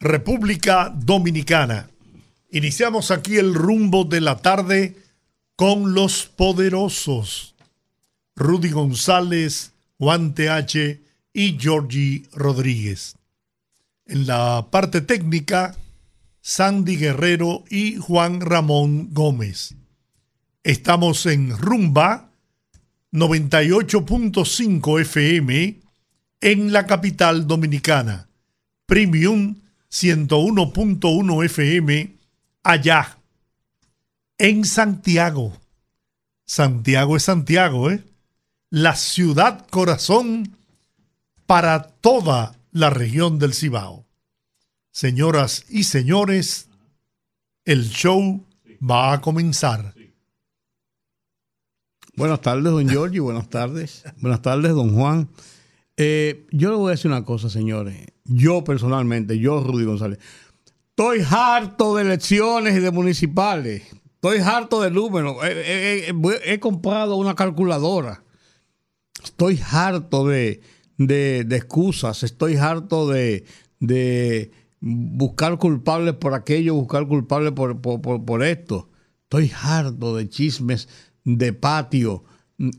República Dominicana. Iniciamos aquí el rumbo de la tarde con los poderosos. Rudy González, Juan TH y Georgie Rodríguez. En la parte técnica, Sandy Guerrero y Juan Ramón Gómez. Estamos en Rumba 98.5 FM en la capital dominicana. Premium 101.1 FM allá en Santiago. Santiago es Santiago, ¿eh? La ciudad corazón para toda la región del Cibao. Señoras y señores, el show va a comenzar. Buenas tardes, don Giorgio. Buenas tardes. Buenas tardes, don Juan. Eh, yo le voy a decir una cosa, señores. Yo personalmente, yo, Rudy González, estoy harto de elecciones y de municipales. Estoy harto de números. He, comprado una calculadora. Estoy harto de, excusas. Estoy harto de, buscar culpables por aquello, buscar culpables por, por esto. Estoy harto de chismes de patio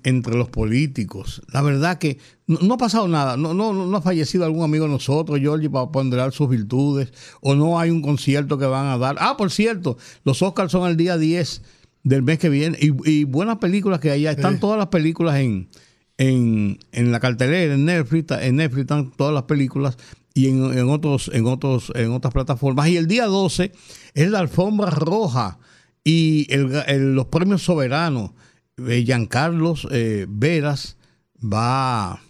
entre los políticos. La verdad que no, ha pasado nada, no, no, no ha fallecido algún amigo de nosotros, Georgie, para ponderar sus virtudes, o no hay un concierto que van a dar. Ah, por cierto, los Oscars son el día 10 del mes que viene, y, buenas películas que hay, están todas las películas en, en, en, la cartelera, en Netflix, en Netflix están todas las películas y en, en, otros, en, otros, en otras plataformas. Y el día 12 es la alfombra roja y los premios soberanos. Giancarlos eh, Veras va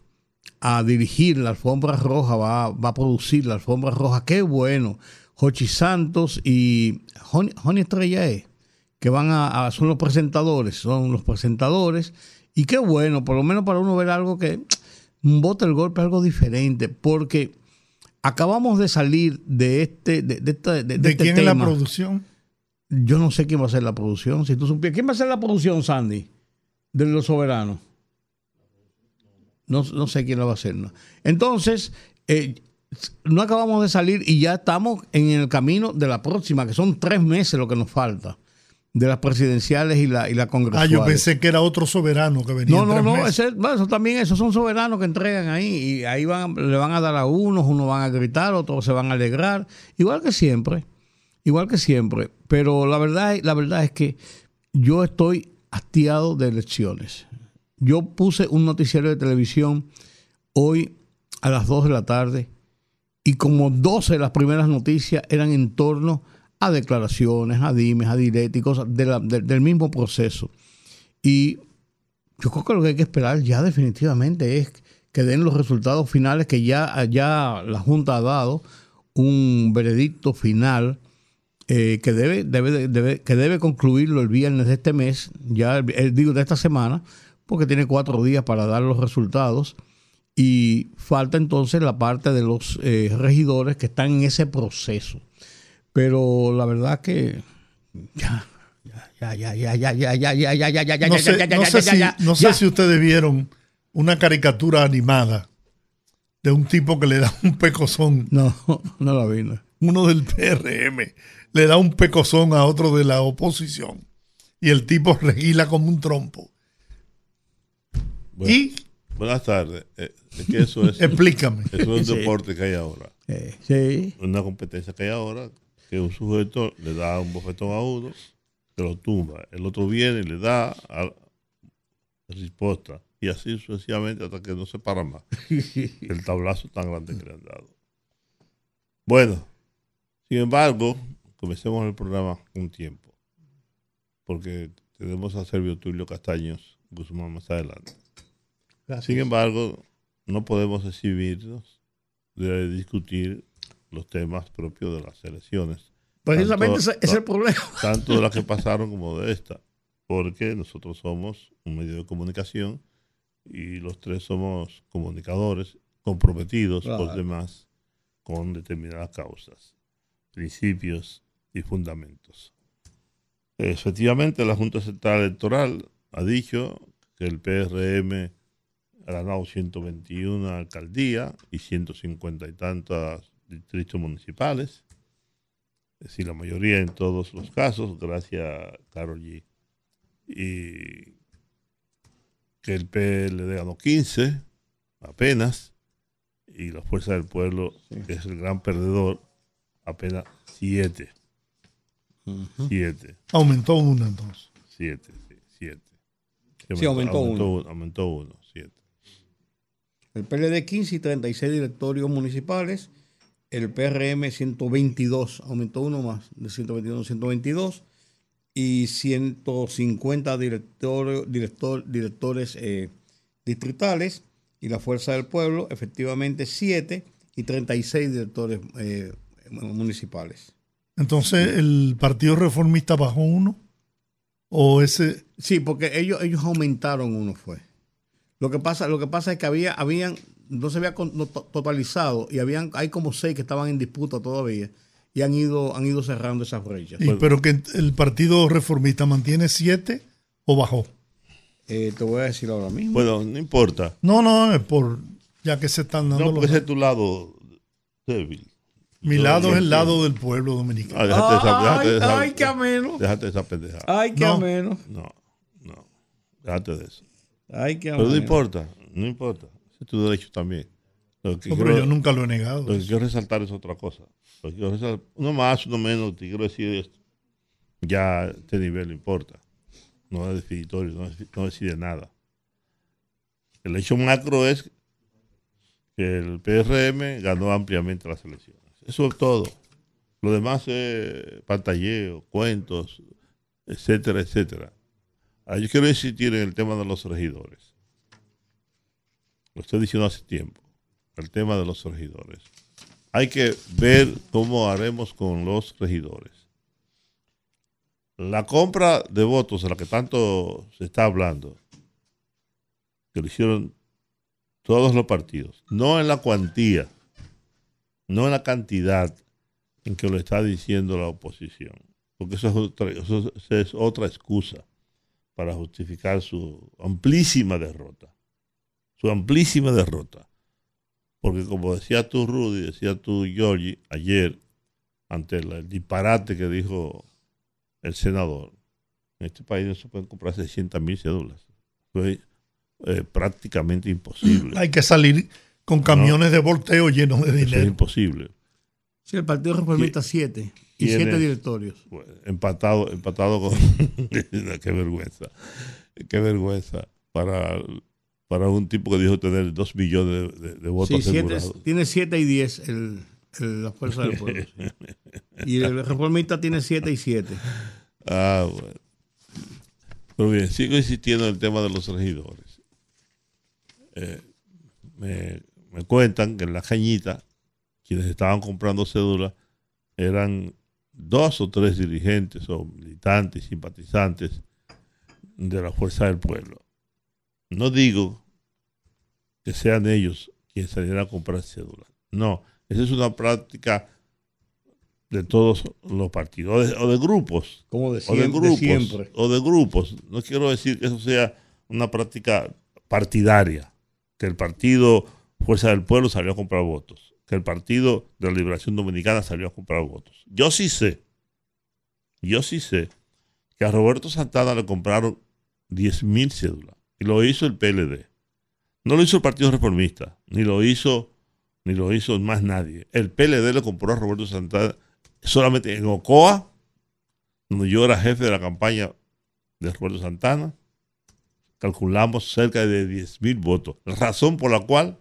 a dirigir la alfombra roja, va, a producir la alfombra roja. Qué bueno. Jochi Santos y Joni, Estrella e, que van a, son los presentadores, son los presentadores. Y qué bueno, por lo menos para uno ver algo que bota el golpe, algo diferente, porque acabamos de salir de este. ¿De, de, de, de, este quién es la producción? Yo no sé quién va a ser la producción. Si tú supieras, ¿quién va a ser la producción, Sandy? De los soberanos. No, sé quién lo va a hacer. Entonces, eh, no acabamos de salir y ya estamos en el camino de la próxima, que son tres meses lo que nos falta de las presidenciales y la, y la congresuales. Ah, yo pensé que era otro soberano que venía. No, no, no, ese, eso también, esos son soberanos que entregan ahí y ahí van, le van a dar a unos, unos van a gritar, otros se van a alegrar, igual que siempre, igual que siempre. Pero la verdad, la verdad es que yo estoy de elecciones. Yo puse un noticiero de televisión hoy a las 2 de la tarde y como 12 de las primeras noticias eran en torno a declaraciones, a dimes, a diréticos del mismo proceso. Y yo creo que lo que hay que esperar ya definitivamente es que den los resultados finales que ya, ya la Junta ha dado, un veredicto final eh, que debe, debe, debe, que debe concluirlo el viernes de este mes, ya el, digo de esta semana, porque tiene cuatro días para dar los resultados. Y falta entonces la parte de los eh, regidores que están en ese proceso. Pero la verdad que ya, ya, ya, ya, ya, ya, ya, ya, ya, ya, ya, ya, no sé, no sé si, no sé si ustedes vieron una caricatura animada de un tipo que le da un pecozón. No, no la vi. Uno del PRM le da un pecozón a otro de la oposición y el tipo regila como un trompo. y buenas tardes. Eh, eso es, Explícame. Eso es un deporte que hay ahora. Eh, sí. Una competencia que hay ahora que un sujeto le da un bofetón a uno, se lo tumba. El otro viene y le da a la respuesta. Y así sucesivamente hasta que no se para más. El tablazo tan grande que le han dado. Bueno, sin embargo, comencemos el programa un tiempo, porque tenemos a Servio Tulio Castaños Guzmán más adelante. Sin embargo, no podemos exhibirnos de discutir los temas propios de las elecciones. Precisamente es el problema. Tanto de las que pasaron como de esta, porque nosotros somos un medio de comunicación y los tres somos comunicadores comprometidos por demás con determinadas causas, principios y fundamentos. Efectivamente, la Junta Central Electoral ha dicho que el PRM ha ganado 121 alcaldías y 150 y tantos distritos municipales. Es decir, la mayoría en todos los casos, gracias a Carol G. Y que el PLD ganó 15 apenas y la Fuerza del Pueblo, que es el gran perdedor, apenas 7. 7. Aumentó uno entonces. 7, sí, 7. Sí, aumentó, uno. Aumentó uno, 7. El PLD 15 y 36 directorios municipales. El PRM 122, aumentó uno más, de 121 a 122. Y 150 director, directores eh, distritales. Y la Fuerza del Pueblo, efectivamente 7 y 36 directores eh, municipales. Entonces, ¿el Partido Reformista bajó uno? ¿O ese...? Sí, porque ellos, ellos aumentaron uno, fue. Lo que pasa, lo que pasa es que había, habían, no se había totalizado y habían, hay como seis que estaban en disputa todavía y han ido, han ido cerrando esas brechas. pero que el Partido Reformista mantiene siete o bajó. Eh, te voy a decir ahora mismo. Bueno, no importa. No, no, es por ya que se están dando. No, porque ese es tu lado débil. Mi lado es el lado del pueblo dominicano. Ah, déjate esa, ay, esa, ay, qué ameno. Déjate esa pendeja. Ay, qué ameno. No, no. Déjate de eso. Ay, qué ameno. Pero no importa, no importa. es tu derecho también. Lo que pero yo nunca lo he negado. Lo que quiero resaltar es otra cosa. Lo que quiero resaltar, uno más, uno menos, te quiero decir esto. Ya este nivel no importa. No es definitorio, no, no decide nada. El hecho macro es que el PRM ganó ampliamente las elecciones. Eso es todo. Lo demás es pantalleo, cuentos, etcétera, etcétera. Ahora, yo quiero insistir en el tema de los regidores. Lo estoy diciendo hace tiempo. El tema de los regidores. Hay que ver cómo haremos con los regidores. La compra de votos de la que tanto se está hablando, que lo hicieron todos los partidos, no en la cuantía, no en la cantidad en que lo está diciendo la oposición, porque eso es otra, eso es otra excusa para justificar su amplísima derrota, su amplísima derrota. Porque como decía tú, Rudy, decía tú, Giorgi, ayer, ante el, disparate que dijo el senador, en este país no se pueden comprar 600 mil cédulas. Fue eh, prácticamente imposible. Hay que salir con camiones de volteo llenos de dinero. es imposible. Sí, el Partido Reformista 7 y 7 directorios. empatado, empatado con... qué vergüenza. Qué vergüenza para, para un tipo que dijo tener 2 millones de, votos sí, tiene 7 y 10 el, la Fuerza del Pueblo. Y el Reformista tiene 7 y 7. Ah, bueno. Pero bien, sigo insistiendo en el tema de los regidores. Eh, me me cuentan que en la cañita, quienes estaban comprando cédulas eran dos o tres dirigentes o militantes, simpatizantes de la Fuerza del Pueblo. No digo que sean ellos quienes salieran a comprar cédulas. No, esa es una práctica de todos los partidos, o de, grupos. Como de, o de grupos, siempre. O de grupos. No quiero decir que eso sea una práctica partidaria, que el partido Fuerza del Pueblo salió a comprar votos, que el Partido de la Liberación Dominicana salió a comprar votos. Yo sí sé, yo sí sé que a Roberto Santana le compraron 10 mil cédulas y lo hizo el PLD. No lo hizo el Partido Reformista, ni lo hizo, ni lo hizo más nadie. El PLD le compró a Roberto Santana solamente en Ocoa, donde yo era jefe de la campaña de Roberto Santana, calculamos cerca de 10 mil votos. Razón por la cual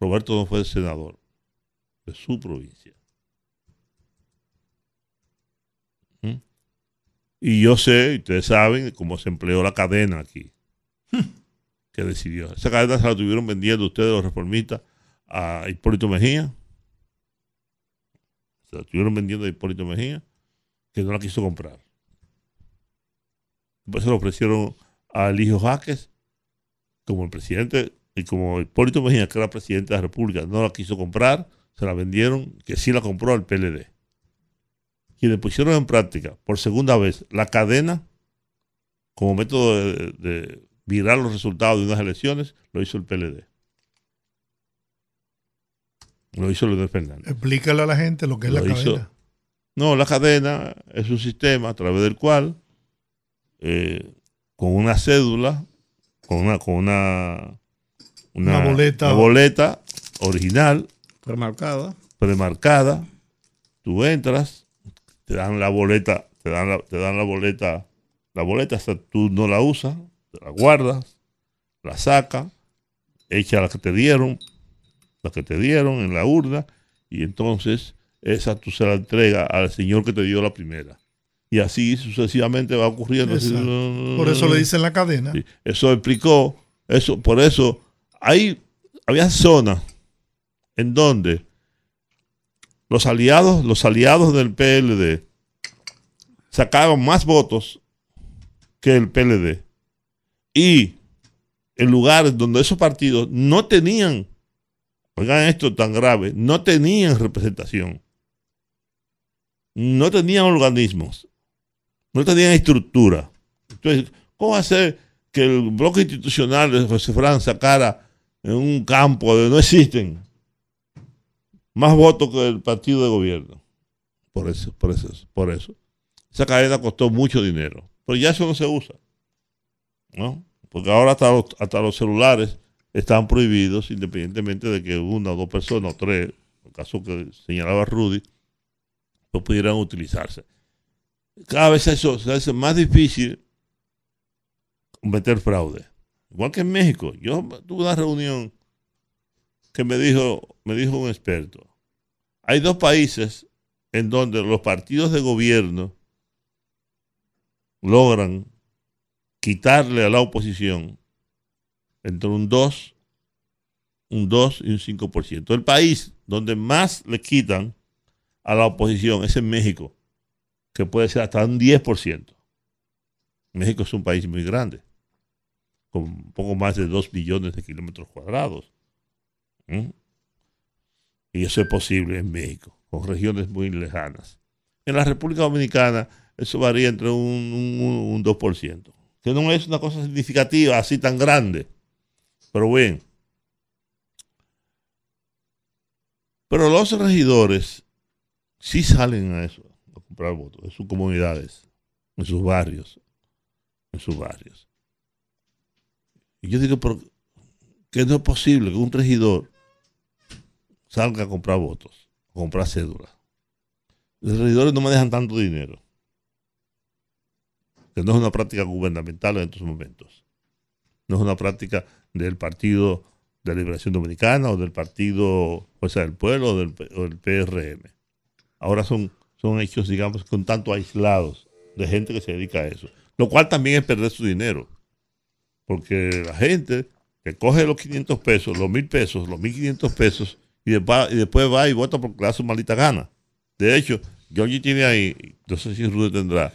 Roberto no fue senador de su provincia. ¿Mm? Y yo sé, ustedes saben, cómo se empleó la cadena aquí, que decidió. Esa cadena se la tuvieron vendiendo ustedes, los reformistas, a Hipólito Mejía. se la estuvieron vendiendo a Hipólito Mejía, que no la quiso comprar. Después se lo ofrecieron al hijo Jaques como el presidente y como Hipólito Mejía, que era presidente de la República, no la quiso comprar, se la vendieron, que sí la compró al PLD. Quienes pusieron en práctica por segunda vez la cadena como método de, de virar los resultados de unas elecciones, lo hizo el PLD. Lo hizo Leonel Fernández. Explícale a la gente lo que es la hizo- cadena. No, la cadena es un sistema a través del cual, eh, con una cédula, con una, con una, Una boleta. una boleta original, Remarcada. premarcada, tú entras, te dan la boleta, te dan la, te dan la boleta, la boleta hasta tú no la usas, te la guardas, la sacas, echa la que te dieron, la que te dieron en la urna, y entonces esa tú se la entregas al señor que te dio la primera. Y así sucesivamente va ocurriendo. Por eso le dicen la cadena. Sí, Eso explicó, eso, por eso hay, había zonas en donde los aliados, los aliados del PLD sacaban más votos que el PLD. Y en lugares donde esos partidos no tenían, oigan esto tan grave, no tenían representación, no tenían organismos, no tenían estructura. Entonces, ¿cómo hacer que el bloque institucional de José Fran sacara en un campo donde no existen más votos que el partido de gobierno? Por eso, por eso, por eso. Esa cadena costó mucho dinero, pero ya eso no se usa, ¿no? Porque ahora hasta los, hasta los celulares están prohibidos, independientemente de que una o dos personas o tres, el caso que señalaba Rudy, no pudieran utilizarse. Cada vez eso se hace más difícil cometer fraude. Igual que en México. Yo tuve una reunión que me dijo, me dijo un experto. Hay dos países en donde los partidos de gobierno logran quitarle a la oposición entre un 2, un 2 y un 5%. El país donde más le quitan a la oposición es en México, que puede ser hasta un 10%. México es un país muy grande, con poco más de 2 billones de kilómetros cuadrados. Y eso es posible en México, con regiones muy lejanas. En la República Dominicana eso varía entre un, un, un 2%, que no es una cosa significativa así tan grande. Pero bien. Pero los regidores sí salen a eso, a comprar votos, en sus comunidades, en sus barrios, en sus barrios. Y yo digo, pero que no es posible que un regidor salga a comprar votos, a comprar cédulas. Los regidores no me dejan tanto dinero, que no es una práctica gubernamental en estos momentos. No es una práctica del Partido de Liberación Dominicana o del Partido Fuerza del Pueblo o del, o del PRM. Ahora son, son hechos, digamos, con tanto aislados de gente que se dedica a eso. Lo cual también es perder su dinero. Porque la gente que coge los 500 pesos, los 1000 pesos, los 1500 pesos, y después, va y vota porque le da su maldita gana. De hecho, Georgie tiene ahí, no sé si Rude tendrá,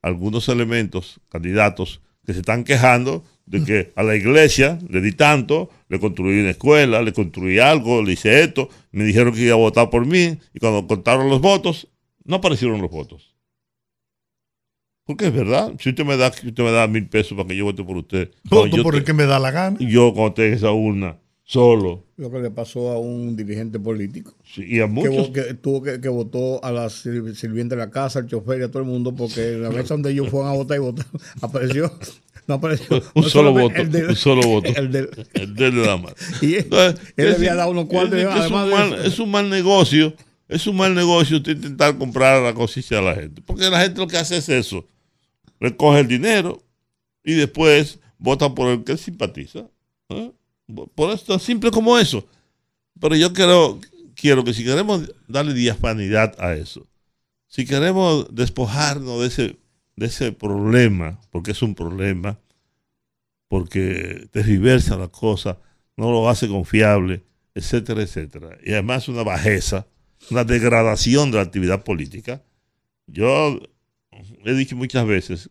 algunos elementos, candidatos, que se están quejando de que a la iglesia le di tanto, le construí una escuela, le construí algo, le hice esto, me dijeron que iba a votar por mí, y cuando contaron los votos, no aparecieron los votos. Porque es verdad, si usted me da, si usted me da mil pesos para que yo vote por usted, Voto yo por te- el que me da la gana. yo cuando tenga esa urna, solo, Lo que le pasó a un dirigente político. sí, y a Que, muchos, que tuvo que, que votó a la sir- sirvienta de la casa, al chofer y a todo el mundo, porque en la mesa donde ellos fueron a votar y votar, apareció. No apareció. un no solo voto, el un solo voto, el del- el de la mano. y él, Entonces, él es le había dado unos cuartos. es es, además un de mal, eso. es un mal negocio, es un mal negocio usted intentar comprar la conciencia de la gente. Porque la gente lo que hace es eso. Le coge el dinero y después vota por el que simpatiza. ¿eh? Por eso tan simple como eso. Pero yo quiero, quiero que si queremos darle diafanidad a eso, si queremos despojarnos de ese, de ese problema, porque es un problema, porque tergiversa la cosa, no lo hace confiable, etcétera, etcétera. Y además una bajeza, una degradación de la actividad política. Yo he dicho muchas veces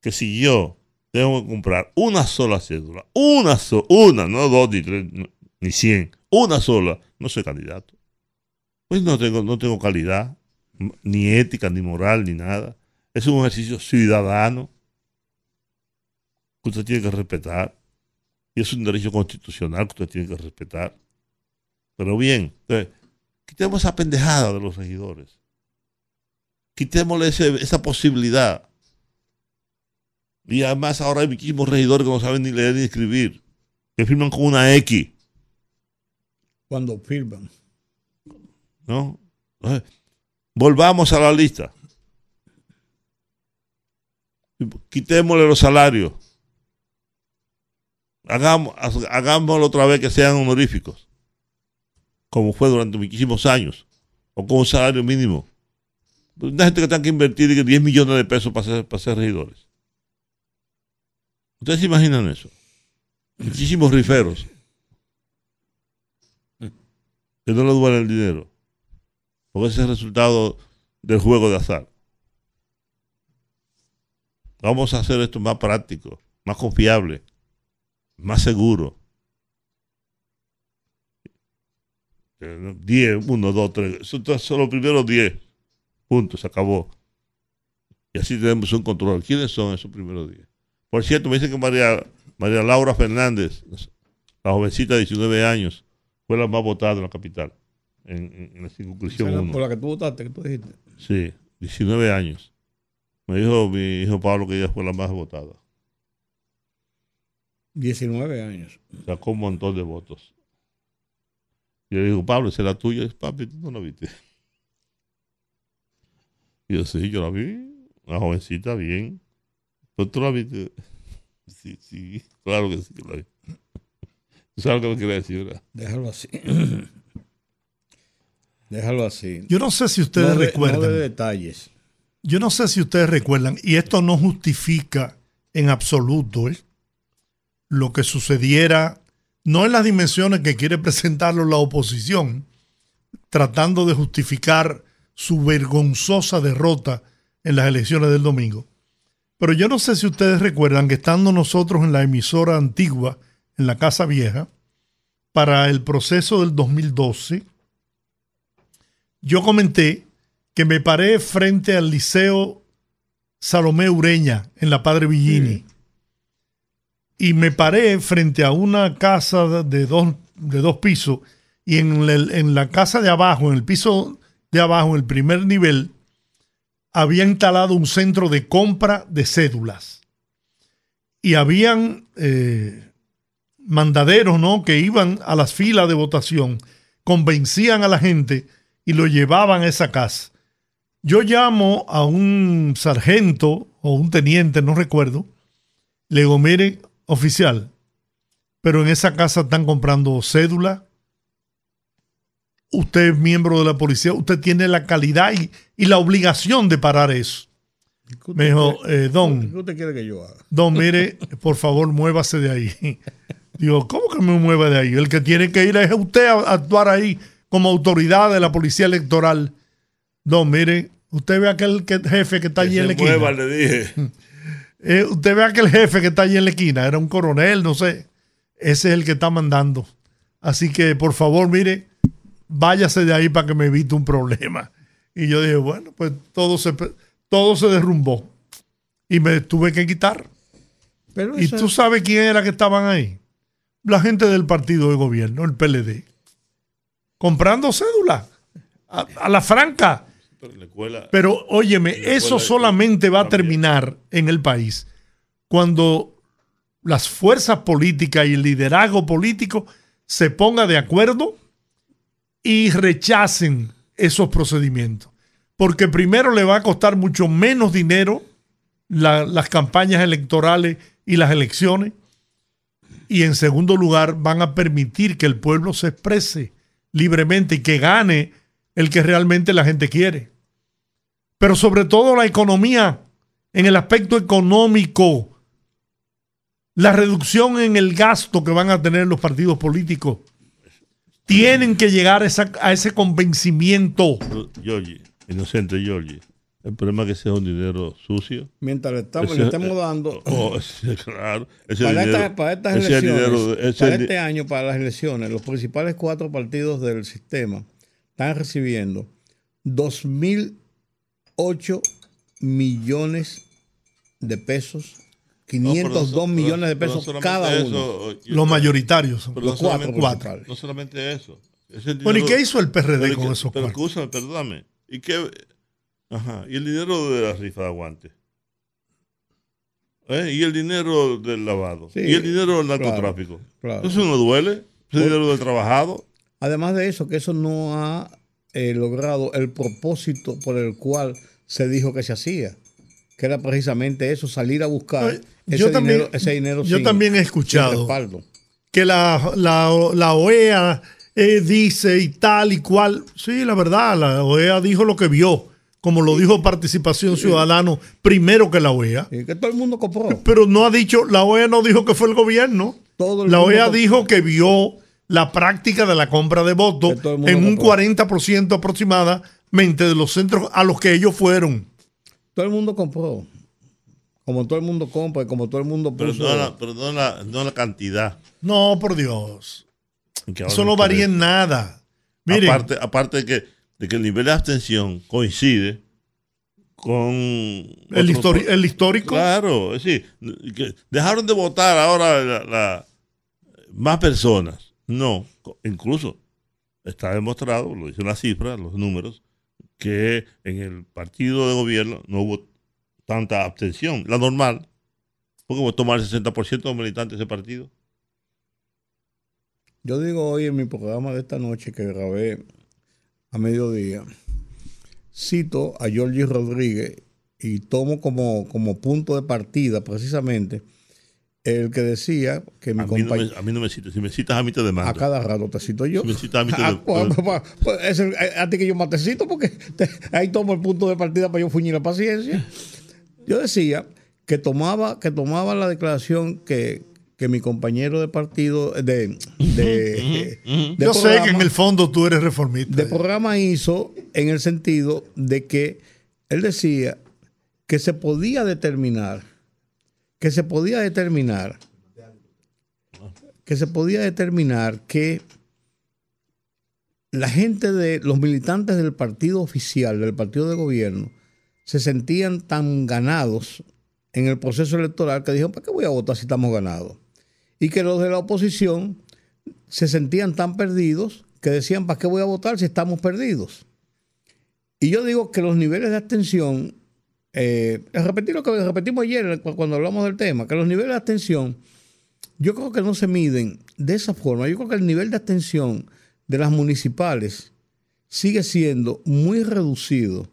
que si yo tengo que comprar una sola cédula, una sola, una, no dos ni tres, ni cien, una sola, no soy candidato. Pues no tengo, no tengo calidad, ni ética, ni moral, ni nada. Es un ejercicio ciudadano que usted tiene que respetar. Y es un derecho constitucional que usted tiene que respetar. Pero bien, entonces, quitemos esa pendejada de los regidores. Quitémosle esa posibilidad. Y además ahora hay muchísimos regidores que no saben ni leer ni escribir, que firman con una X. Cuando firman. ¿No? Volvamos a la lista. Quitémosle los salarios. Hagamos, hagámoslo otra vez que sean honoríficos, como fue durante muchísimos años, o con un salario mínimo. Una gente que tenga que invertir 10 millones de pesos para ser, para regidores. ¿Ustedes se imaginan eso? Muchísimos riferos que no le duele el dinero, porque ese es el resultado del juego de azar. Vamos a hacer esto más práctico, más confiable más seguro. 10, 1, 2, 3. Son los primeros 10. Puntos, se acabó. Y así tenemos un control. ¿Quiénes son esos primeros 10? Por cierto, me dicen que María, María Laura Fernández, la jovencita de 19 años, fue la más votada en la capital, en, en la circunscripción 1. Por la que tú votaste, que tú dijiste. Sí, 19 años. Me dijo mi hijo Pablo que ella fue la más votada. 19 años. Sacó un montón de votos. Y yo le digo, Pablo, esa es la tuya. Papi, tú no la viste. Y yo, sí, yo la vi. Una jovencita, bien. ¿Pero tú la viste? Sí, sí, claro que sí que la vi. ¿Tú sabes lo que me quiere decir, verdad? Déjalo así. Déjalo así. Yo no sé si ustedes no de, recuerdan. No de detalles. Yo no sé si ustedes recuerdan, y esto no justifica en absoluto, ¿eh? lo que sucediera, no en las dimensiones que quiere presentarlo la oposición, tratando de justificar su vergonzosa derrota en las elecciones del domingo. Pero yo no sé si ustedes recuerdan que estando nosotros en la emisora antigua, en la Casa Vieja, para el proceso del 2012, yo comenté que me paré frente al Liceo Salomé Ureña en la Padre Villini. Sí y me paré frente a una casa de dos, de dos pisos y en, el, en la casa de abajo, en el piso de abajo, el primer nivel, había instalado un centro de compra de cédulas. Y habían eh, mandaderos ¿no? que iban a las filas de votación, convencían a la gente y lo llevaban a esa casa. Yo llamo a un sargento o un teniente, no recuerdo, le digo, oficial, pero en esa casa están comprando cédula. Usted es miembro de la policía, usted tiene la calidad y, y la obligación de parar eso. Me dijo, eh, Don. ¿Qué usted quiere que yo haga? Don, mire, por favor, muévase de ahí. Digo, ¿cómo que me mueva de ahí? El que tiene que ir es usted a actuar ahí como autoridad de la policía electoral. Don, mire, usted ve aquel que, jefe que está que allí en la esquina. Mueva, le dije. Eh, usted ve aquel jefe que está allí en la esquina, era un coronel, no sé. Ese es el que está mandando. Así que, por favor, mire, váyase de ahí para que me evite un problema. Y yo dije, bueno, pues todo se, todo se derrumbó. Y me tuve que quitar. Pero ¿Y tú sabes quién era que estaban ahí? La gente del partido de gobierno, el PLD. Comprando cédula. A, a la franca. Pero, en la escuela, Pero óyeme, en la eso solamente va a terminar en el país cuando las fuerzas políticas y el liderazgo político se pongan de acuerdo y rechacen esos procedimientos. Porque primero le va a costar mucho menos dinero la- las campañas electorales y las elecciones. Y en segundo lugar, van a permitir que el pueblo se exprese libremente y que gane el que realmente la gente quiere. Pero sobre todo la economía, en el aspecto económico, la reducción en el gasto que van a tener los partidos políticos. Tienen que llegar a, esa- a ese convencimiento. Giorgi, inocente Giorgi. El problema es que ese es un dinero sucio. Mientras le estamos, Ese- le estamos dando. Oh, ese, claro. Ese Para, dinero, esta- para estas ese elecciones, dinero- ese para este año, para las elecciones, los principales cuatro partidos del sistema están recibiendo 2.008 millones de pesos, 502 no millones de no pesos cada uno. eso, yo- Los mayoritarios pero los no cuatro cuatro. No solamente eso. Ese Bueno, ¿y dinero- qué hizo el PRD pero con que- esos Pero cuartos? perdóname. ¿Y qué? Ajá. ¿Y el dinero de la rifa de aguantes? ¿Eh? ¿Y el dinero del lavado? Sí, ¿Y el dinero del narcotráfico? claro. ¿Eso no duele? ¿Ese dinero del trabajado? Además de eso, que eso no ha eh, logrado el propósito por el cual se dijo que se hacía, que era precisamente eso, salir a buscar Ay, ese, yo también- dinero, ese dinero yo sin- también he escuchado. que la, la, la OEA eh, dice y tal y cual. Sí, la verdad, la OEA dijo lo que vio, como lo dijo Participación Ciudadano primero que la OEA. Y que todo el mundo compró. Pero no ha dicho, la OEA no dijo que fue el gobierno. Todo el La OEA compró. dijo que vio la práctica de la compra de votos en un compró. 40% aproximadamente de los centros a los que ellos fueron. Todo el mundo compró. Como todo el mundo compra y como todo el mundo Pero, puso. no, la, pero no, la, no la cantidad. No, por Dios. Eso no varía en nada. Miren, Aparte, aparte de, que, de que el nivel de abstención coincide con... el, histori- el histórico. Claro, es decir, que dejaron de votar ahora la- la- más personas. No, incluso está demostrado, lo dicen las cifras, los números, que en el partido de gobierno no hubo tanta abstención. La normal, porque votó más del 60% de los militantes de ese partido. Yo digo hoy en mi programa de esta noche que grabé a mediodía, cito a Georgie Rodríguez y tomo como, como punto de partida precisamente el que decía que mi A no compañero... me, a mí no me citas. Si me citas, a mí te demando. A cada rato te cito yo. Si me citas, a mí te Ah, pues, pues, pues, es el- a ti que yo más te cito porque te- ahí tomo el punto de partida para yo fuñir la paciencia. Yo decía que tomaba, que tomaba la declaración que, que mi compañero de partido, de, de, de Yo sé que en el fondo tú eres reformista. de programa hizo en el sentido de que él decía que se podía determinar, que se podía determinar, que se podía determinar que la gente de los militantes del partido oficial, del partido de gobierno, se sentían tan ganados en el proceso electoral que dijeron, ¿para qué voy a votar si estamos ganados? Y que los de la oposición se sentían tan perdidos que decían, ¿para qué voy a votar si estamos perdidos? Y yo digo que los niveles de abstención, eh, repetir lo que repetimos ayer cu- cuando hablamos del tema, que los niveles de abstención, yo creo que no se miden de esa forma. Yo creo que el nivel de abstención de las municipales sigue siendo muy reducido,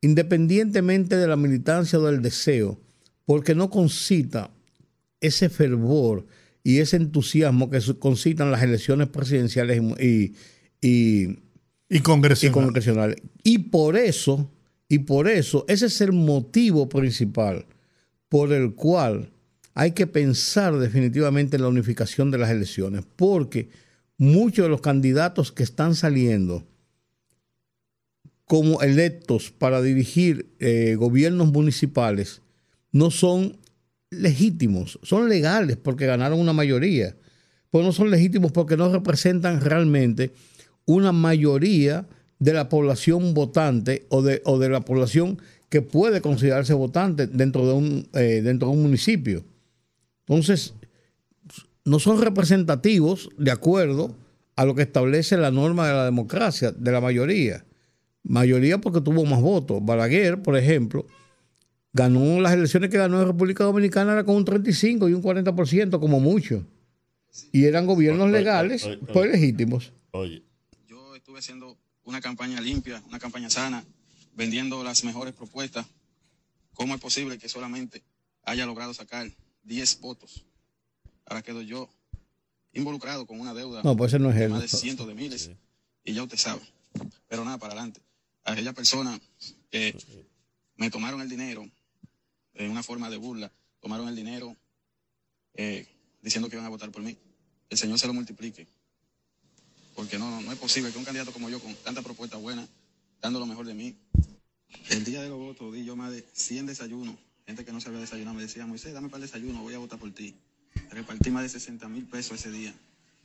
independientemente de la militancia o del deseo, porque no concita ese fervor y ese entusiasmo que concitan las elecciones presidenciales y, y, y y congresional. congresionales. Y por eso, y por eso, ese es el motivo principal por el cual hay que pensar definitivamente en la unificación de las elecciones, porque muchos de los candidatos que están saliendo como electos para dirigir eh, gobiernos municipales no son legítimos, son legales porque ganaron una mayoría, pero no son legítimos porque no representan realmente una mayoría de la población votante o de, o de la población que puede considerarse votante dentro de un, eh, dentro de un municipio. Entonces, no son representativos de acuerdo a lo que establece la norma de la democracia, de la mayoría. Mayoría porque tuvo más votos. Balaguer, por ejemplo, ganó las elecciones que ganó en República Dominicana era con un 35 y un 40% como mucho. Y eran gobiernos Oye, legales, oye, oye. pues legítimos. Oye, Yo estuve haciendo una campaña limpia, una campaña sana, vendiendo las mejores propuestas. ¿Cómo es posible que solamente haya logrado sacar 10 votos? Ahora quedo yo involucrado con una deuda No, pues ese no es de él. más de cientos de miles y ya usted sabe. Pero nada, para adelante. A aquella persona que me tomaron el dinero en una forma de burla, tomaron el dinero eh, diciendo que iban a votar por mí. El Señor se lo multiplique. porque no, no es posible que un candidato como yo, con tanta propuesta buena, dando lo mejor de mí, el día de los votos di yo más de 100 desayunos. Gente que no sabía desayunar me decía, Moisés, dame para el desayuno, voy a votar por ti. Repartí más de 60 mil pesos ese día.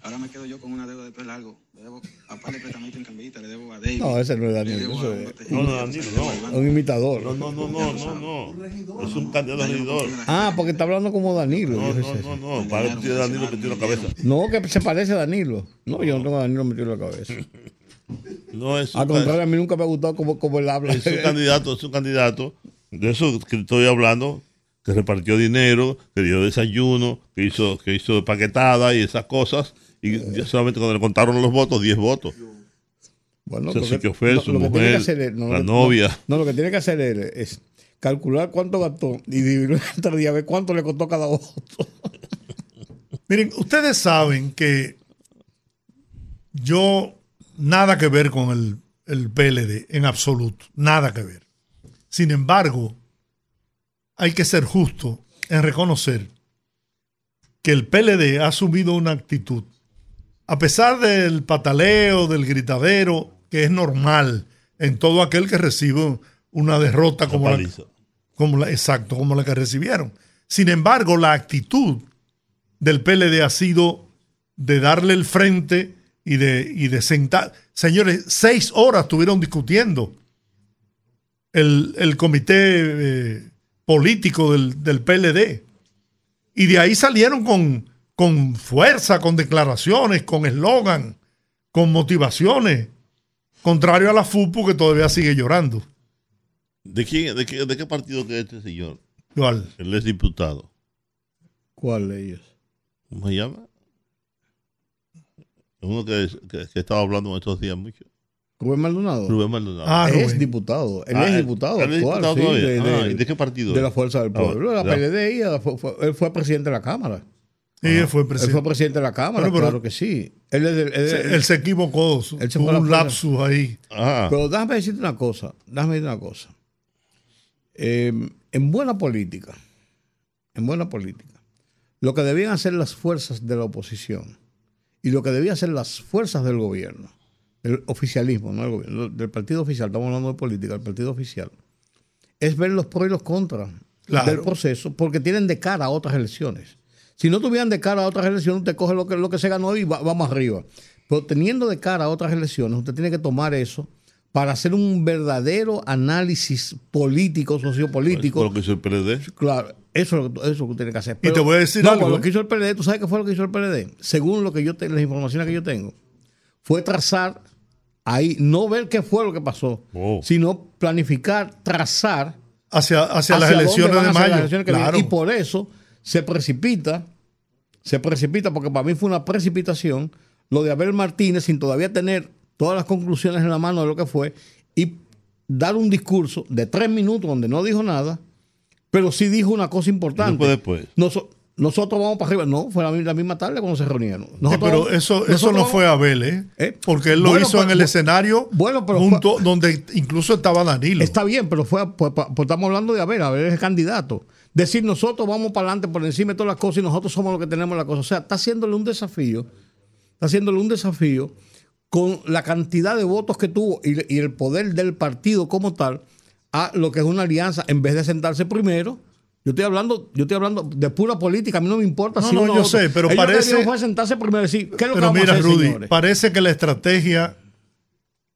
Ahora me quedo yo con una deuda de pelo largo. Le debo a par de prestamiento en Cambita, le debo a David. No, ese no es debo eso es- No, no, Danilo, no. Un imitador. No, no, no, no, no, no. Es un candidato a regidor. Ah, porque está hablando como Danilo. No, no, no, no. Para que tiene Danilo metido en la cabeza. No, que se parece a Danilo. No, yo no tengo a Danilo metido en la cabeza. No es Al contrario, a mí nunca me ha gustado como, como él habla. es un candidato, es un candidato. De eso que estoy hablando, que repartió dinero, que dio desayuno, que hizo, que hizo paquetada y esas cosas. Y ya solamente cuando le contaron los votos, 10 votos. Bueno, O sea, lo su que- chofer, lo- que tiene mujer, que hacer es- no, la que- novia. No, lo que tiene que hacer él es calcular cuánto gastó y dividirlo entre días, ver cuánto le costó cada voto. Miren, ustedes saben que yo nada que ver con el, el PLD en absoluto, nada que ver. Sin embargo, hay que ser justo en reconocer que el PLD ha asumido una actitud, a pesar del pataleo, del gritadero, que es normal en todo aquel que recibe una derrota como la, como la- exacto, como la que recibieron. Sin embargo, la actitud del PLD ha sido de darle el frente y de, y de sentar. Señores, seis horas estuvieron discutiendo el, el comité eh, político del, del PLD. Y de ahí salieron con, con fuerza, con declaraciones, con eslogan, con motivaciones, contrario a la FUPU que todavía sigue llorando. ¿De, quién, de, qué, ¿De qué partido que es este señor? Igual. Él es diputado. ¿Cuál de ellos? ¿Cómo se llama? Uno que, que, que estaba hablando estos días mucho. Rubén Maldonado. Rubén Maldonado. Ah, es Rubén. diputado. Él Ah, es él- diputado él es actual, diputado sí, todavía. de, Ah, de- ¿y de qué partido de la Fuerza del Ah, Pueblo. de la él fue- él fue presidente de la Cámara. Y él fue Él presidente. fue presidente de la Cámara, Bueno, pero- claro que sí. Él del- él Se- él se equivocó, Él se tuvo la un lapsus ahí. Ah, Pero déjame decirte una cosa, déjame decirte una cosa. Eh, en buena política, en buena política, lo que debían hacer las fuerzas de la oposición y lo que debían hacer las fuerzas del gobierno, el oficialismo, no el gobierno, del partido oficial, estamos hablando de política, el partido oficial, es ver los pros y los contras Claro. del proceso, porque tienen de cara a otras elecciones. Si no tuvieran de cara a otras elecciones, usted coge lo que, lo que se ganó y va, vamos arriba. Pero teniendo de cara a otras elecciones, usted tiene que tomar eso para hacer un verdadero análisis político, sociopolítico. por lo que hizo el PLD. Claro, eso es lo que, eso es lo que tiene que hacer. Y te voy a decir no, algo, Lo que hizo el PLD, ¿tú sabes qué fue lo que hizo el PLD? Según lo que yo las informaciones que yo tengo, fue trazar ahí, no ver qué fue lo que pasó, Oh. sino planificar, trazar Hacia, hacia, las hacia elecciones de mayo. elecciones Claro. Y por eso se precipita, se precipita, porque para mí fue una precipitación lo de Abel Martínez sin todavía tener todas las conclusiones en la mano de lo que fue y dar un discurso de tres minutos donde no dijo nada, pero sí dijo una cosa importante. Después, después. Noso- nosotros vamos para arriba. No, fue la, la misma tarde cuando se reunieron. Sí, Nosotros pero eso, eso no fue Abel, ¿eh? ¿Eh? Porque él lo Bueno, hizo en el escenario bueno, pero junto, fue- donde incluso estaba Danilo. Está bien, pero fue, pues, pues estamos hablando de Abel, Abel es el candidato. Decir nosotros vamos para adelante por encima de todas las cosas y nosotros somos los que tenemos la cosa. O sea, está haciéndole un desafío, está haciéndole un desafío con la cantidad de votos que tuvo y, y el poder del partido como tal a lo que es una alianza en vez de sentarse primero. Yo estoy hablando, yo estoy hablando de pura política, a mí no me importa No, si no, yo otro. sé, pero Ellos parece- fue sentarse primero y decir, ¿qué es lo que Pero a mira, hacer, Rudy, señores? parece que la estrategia.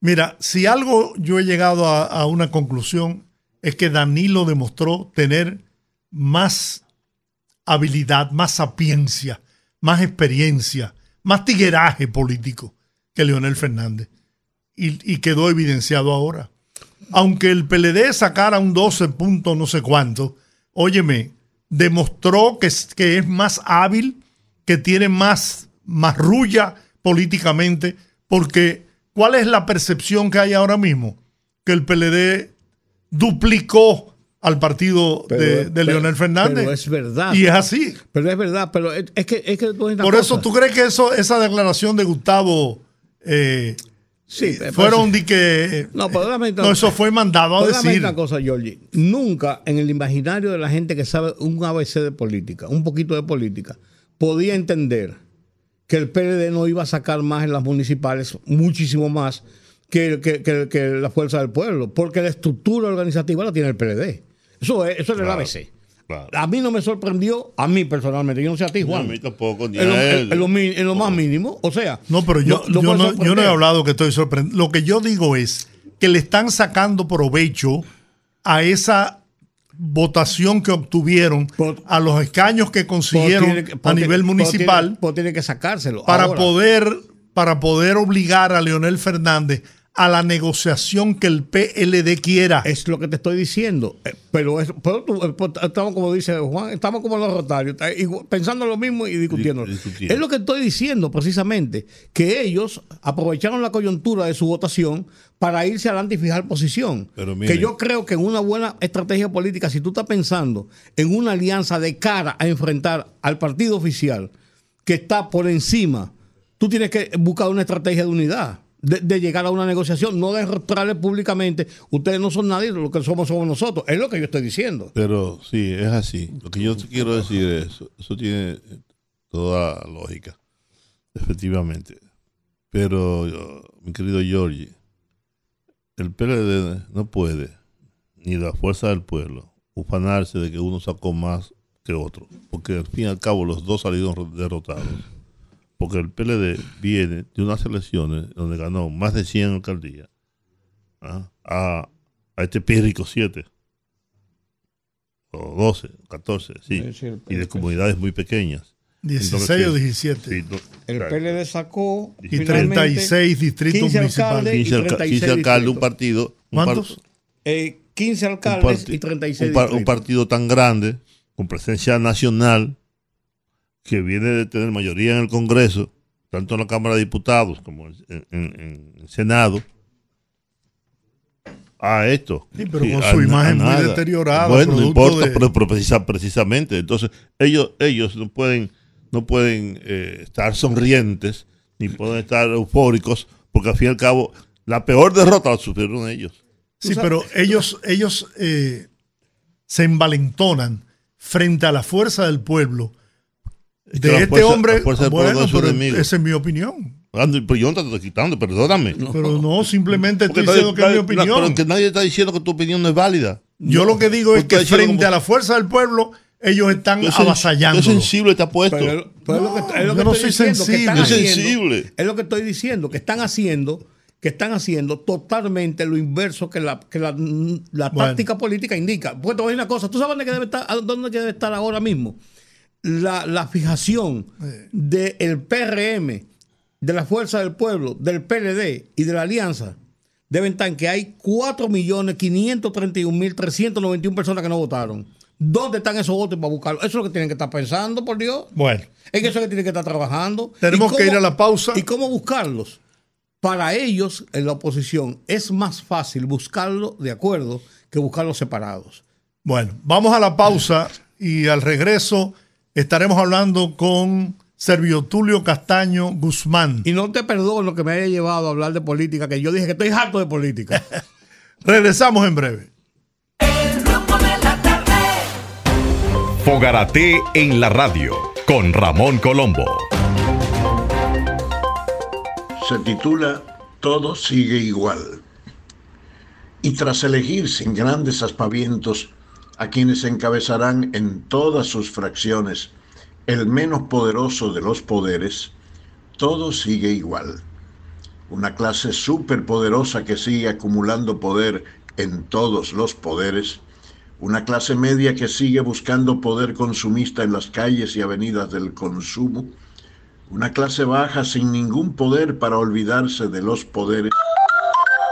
Mira, si algo yo he llegado a, a una conclusión es que Danilo demostró tener más habilidad, más sapiencia, más experiencia, más tigueraje político que Leonel Fernández. Y, quedó evidenciado ahora. Aunque el PLD sacara un 12 punto no sé cuánto, óyeme, demostró que es, que es más hábil, que tiene más marrulla políticamente, porque ¿cuál es la percepción que hay ahora mismo? Que el PLD duplicó al partido Pero- de, de pero- Leonel Fernández. pero es verdad. Y es así. Pero es verdad, pero es, es que es que Por eso. ¿tú crees que eso, esa declaración de Gustavo eh, Sí, fueron de que... No, pero no, eso fue mandado a decir. una cosa, Giorgi. Nunca en el imaginario de la gente que sabe un ABC de política, un poquito de política, podía entender que el PLD no iba a sacar más en las municipales, muchísimo más que, que, que- que la fuerza del pueblo, porque la estructura organizativa la tiene el PLD. Eso es, eso es el Claro, ABC. claro. A mí no me sorprendió, a mí personalmente, yo no sé a ti, No, Juan. a mí tampoco, ni en, lo, a él. en- en lo mi- en lo más mínimo, o sea. No, pero yo, no yo, no, yo no he hablado que estoy sorprendido. Lo que yo digo es que le están sacando provecho a esa votación que obtuvieron, Por- a los escaños que consiguieron tiene a nivel municipal tiene- tiene que sacárselo. para Ahora, poder para poder obligar a Leonel Fernández a la negociación que el PLD quiera. Es lo que te estoy diciendo. Eh, Pero, es- pero tú- eh, pues, estamos como dice Juan, estamos como los rotarios, pensando lo mismo y discutiendo. Di- discutiendo. Es lo que estoy diciendo precisamente, que ellos aprovecharon la coyuntura de su votación para irse adelante y fijar posición. Pero mire. que yo creo que en una buena estrategia política, si tú estás pensando en una alianza de cara a enfrentar al partido oficial que está por encima, tú tienes que buscar una estrategia de unidad. De, llegar a una negociación, no derrotarle públicamente, ustedes no son nadie, lo que somos somos nosotros. Es lo que yo estoy diciendo. Pero sí, es así. Lo que yo quiero decir es, eso, eso tiene toda lógica, efectivamente. Pero, yo- mi querido Giorgi, el PLD no puede, ni la fuerza del pueblo, ufanarse de que uno sacó más que otro. Porque al fin y al cabo los dos salieron derrotados. Porque el PLD viene de unas elecciones donde ganó más de 100 alcaldías ¿ah? a, a este pírrico 7 o 12, 14, sí, y de comunidades muy pequeñas. 16 o Entonces, 17. Sí, no- El. PLD sacó y finalmente 36 distritos 15 municipales. alcaldes. 15, y alca- 36 15 alcaldes, un distritos. partido. un eh, 15 un alcaldes y 36 un, par- un partido tan grande, con presencia nacional, que viene de tener mayoría en el Congreso, tanto en la Cámara de Diputados como en, en- en el Senado, a esto. Sí, pero con su imagen muy deteriorada, Bueno, no importa, de- pero, pero precisa- precisamente. Entonces, ellos, ellos no pueden, no pueden eh, estar sonrientes, ni pueden estar eufóricos, porque al fin y al cabo, la peor derrota la sufrieron ellos. Sí, pero ellos, ellos eh, se envalentonan frente a la fuerza del pueblo de este fuerza- hombre. Bueno, es pero enemigo. esa es mi opinión. Pero yo no te estoy quitando, perdóname. Pero no, simplemente Porque estoy nadie- diciendo que es mi nadie- opinión. pero que nadie está diciendo que tu opinión no es válida. Yo lo que digo es Porque que frente como- a la fuerza del pueblo, ellos están sen- avasallando. qué sensible te ha puesto. Pero, pero es lo que, es lo yo que no estoy soy diciendo, que están sensible. Es haciendo- sensible. Es lo que estoy diciendo, que están haciendo, que están haciendo totalmente lo inverso que la, que la, la Bueno. táctica política indica. Pues te voy a decir una cosa, ¿tú sabes dónde debe estar, dónde debe estar ahora mismo? La, la fijación del PRM, de la Fuerza del Pueblo, del PLD y de la Alianza deben estar en que hay 4.531.391 personas que no votaron. ¿Dónde están esos votos para buscarlos? Eso es lo que tienen que estar pensando, por Dios. Bueno, Es eso es que tienen que estar trabajando. Tenemos ¿Y que ir a la pausa. ¿Y cómo buscarlos? Para ellos, en la oposición, es más fácil buscarlos de acuerdo que buscarlos separados. bueno, vamos a la pausa y al regreso estaremos hablando con Servio Tulio Castaño Guzmán. Y no te perdono que me haya llevado a hablar de política, que yo dije que estoy harto de política. Regresamos en breve. El rumbo de la tarde. Fogarate en la radio con Ramón Colombo. se titula Todo sigue igual. Y tras elegir sin grandes aspavientos a quienes encabezarán en todas sus fracciones el menos poderoso de los poderes, todo sigue igual. Una clase superpoderosa que sigue acumulando poder en todos los poderes, una clase media que sigue buscando poder consumista en las calles y avenidas del consumo, una clase baja sin ningún poder para olvidarse de los poderes.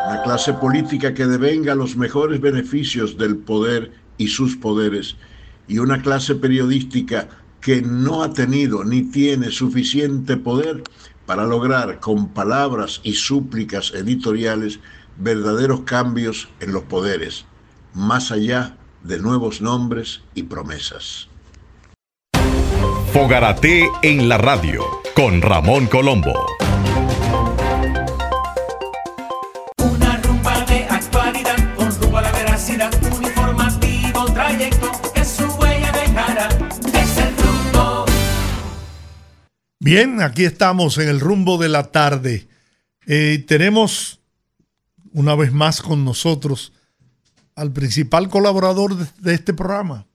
Una clase política que devenga los mejores beneficios del poder y sus poderes. Y una clase periodística que no ha tenido ni tiene suficiente poder para lograr con palabras y súplicas editoriales verdaderos cambios en los poderes, más allá de nuevos nombres y promesas. Fogarate en la radio con Ramón Colombo. Bien, aquí estamos en el rumbo de la tarde. Eh, tenemos una vez más con nosotros al principal colaborador de, de este programa.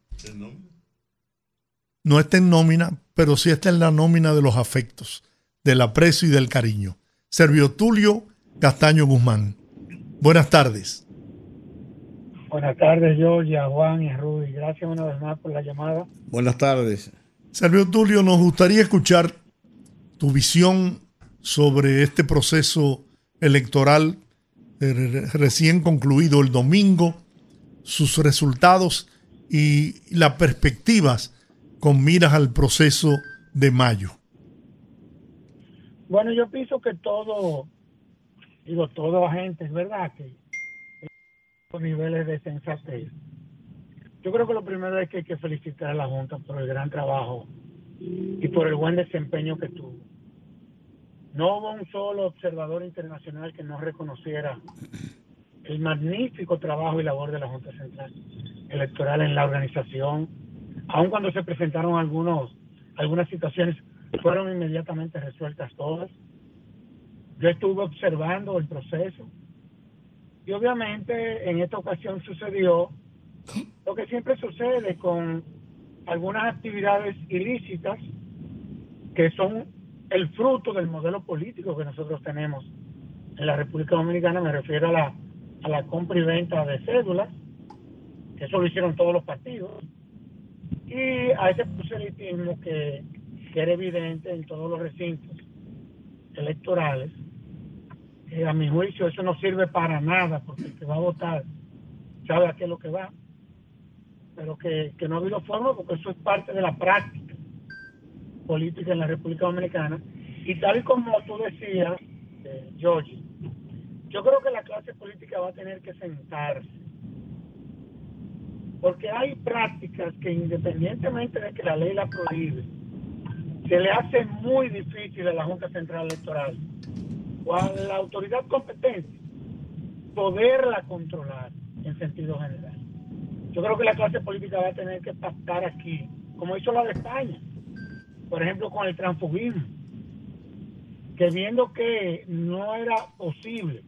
No está en nómina, pero sí está en la nómina de los afectos, del aprecio y del cariño. Servio Tulio Castaño Guzmán. Buenas tardes. Buenas tardes, Georgia, Juan y Rudy. Gracias una vez más por la llamada. Buenas tardes. Servio Tulio, nos gustaría escuchar tu visión sobre este proceso electoral eh, re- recién concluido el domingo, sus resultados y las perspectivas con miras al proceso de mayo. Bueno, yo pienso que todo, digo, todo agente, es verdad que los niveles de sensatez. Yo creo que lo primero es que hay que felicitar a la Junta por el gran trabajo y por el buen desempeño que tuvo. No hubo un solo observador internacional que no reconociera el magnífico trabajo y labor de la Junta Central Electoral en la organización, aun cuando se presentaron algunos algunas situaciones fueron inmediatamente resueltas todas. Yo estuve observando el proceso y obviamente en esta ocasión sucedió lo que siempre sucede con algunas actividades ilícitas que son el fruto del modelo político que nosotros tenemos en la República Dominicana. Me refiero a la, compra y venta de cédulas, que eso lo hicieron todos los partidos, y a ese proselitismo que, que era evidente en todos los recintos electorales. A mi juicio eso no sirve para nada porque el que va a votar sabe a qué es lo que va, pero que, que no ha habido forma porque eso es parte de la práctica política en la República Dominicana. Y tal y como tú decías, eh, George, yo creo que la clase política va a tener que sentarse porque hay prácticas que independientemente de que la ley la prohíbe, se le hace muy difícil a la Junta Central Electoral o a la autoridad competente poderla controlar en sentido general. Yo creo que la clase política va a tener que pactar aquí, como hizo la de España, por ejemplo, con el transfugismo, que viendo que no era posible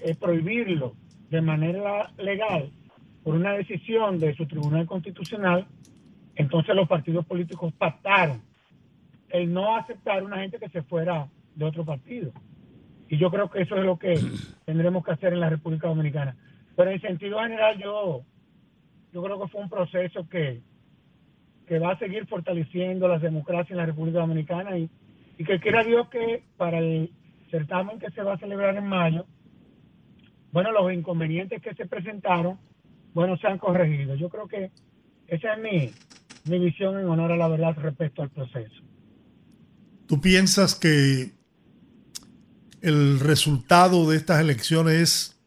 eh, prohibirlo de manera legal, por una decisión de su Tribunal Constitucional, entonces los partidos políticos pactaron el no aceptar una gente que se fuera de otro partido. Y yo creo que eso es lo que tendremos que hacer en la República Dominicana. Pero en sentido general yo, yo creo que fue un proceso que, que va a seguir fortaleciendo las democracias en la República Dominicana y, y que quiera Dios que para el certamen que se va a celebrar en mayo, bueno, los inconvenientes que se presentaron, bueno, se han corregido. Yo creo que esa es mi, mi visión en honor a la verdad respecto al proceso. ¿Tú piensas que el resultado de estas elecciones es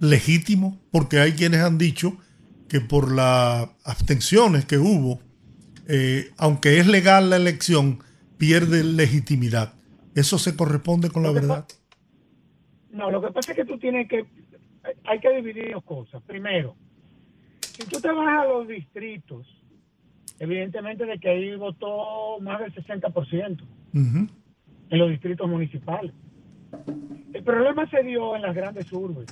legítimo? Porque hay quienes han dicho que por las abstenciones que hubo, eh, aunque es legal la elección, pierde legitimidad. ¿Eso se corresponde con la Lo verdad? No, lo que pasa es que tú tienes que, hay que dividir dos cosas. Primero, si tú te vas a los distritos, evidentemente de que ahí votó más del 60% Ujú. en los distritos municipales. El problema se dio en las grandes urbes,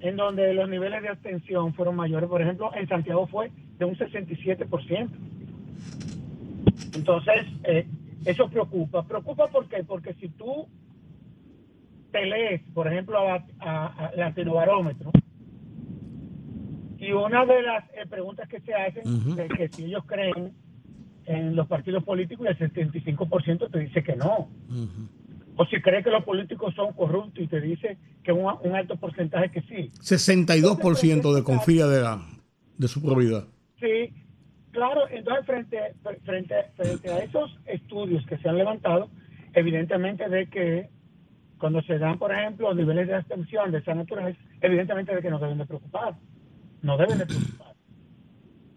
en donde los niveles de abstención fueron mayores. Por ejemplo, en Santiago fue de un 67%. Entonces, eh, eso preocupa. ¿Preocupa por qué? Porque si tú te lees, por ejemplo, a, a- a- y una de las eh, preguntas que se hacen es que si ellos creen en los partidos políticos, y el 75% te dice que no. O si cree que los políticos son corruptos y te dice que un, un alto porcentaje que sí. 62% de confía de, la, de su probidad. Sí, claro, entonces frente, frente, frente a esos estudios que se han levantado, evidentemente de que cuando se dan, por ejemplo, niveles de abstención de esa naturaleza, evidentemente de que nos deben de preocupar, no deben de preocupar.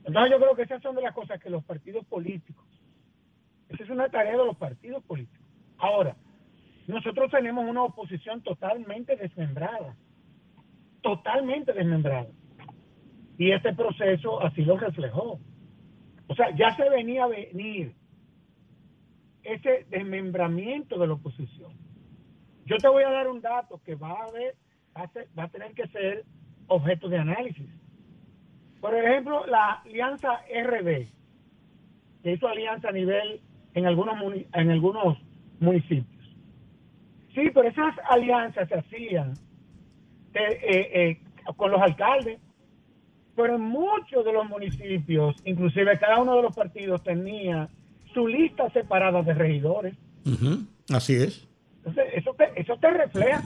Entonces yo creo que esas son de las cosas que los partidos políticos, esa es una tarea de los partidos políticos. Ahora, nosotros tenemos una oposición totalmente desmembrada, totalmente desmembrada. Y este proceso así lo reflejó. O sea, ya se venía a venir ese desmembramiento de la oposición. Yo te voy a dar un dato que va a, haber, va a, tener que ser objeto de análisis. Por ejemplo, la alianza RD, que hizo alianza a nivel en algunos, en algunos municipios. Sí, pero esas alianzas se hacían de- eh, eh, con los alcaldes, pero en muchos de los municipios, inclusive cada uno de los partidos tenía su lista separada de regidores. Ujú, Así es. Entonces, eso te, eso te refleja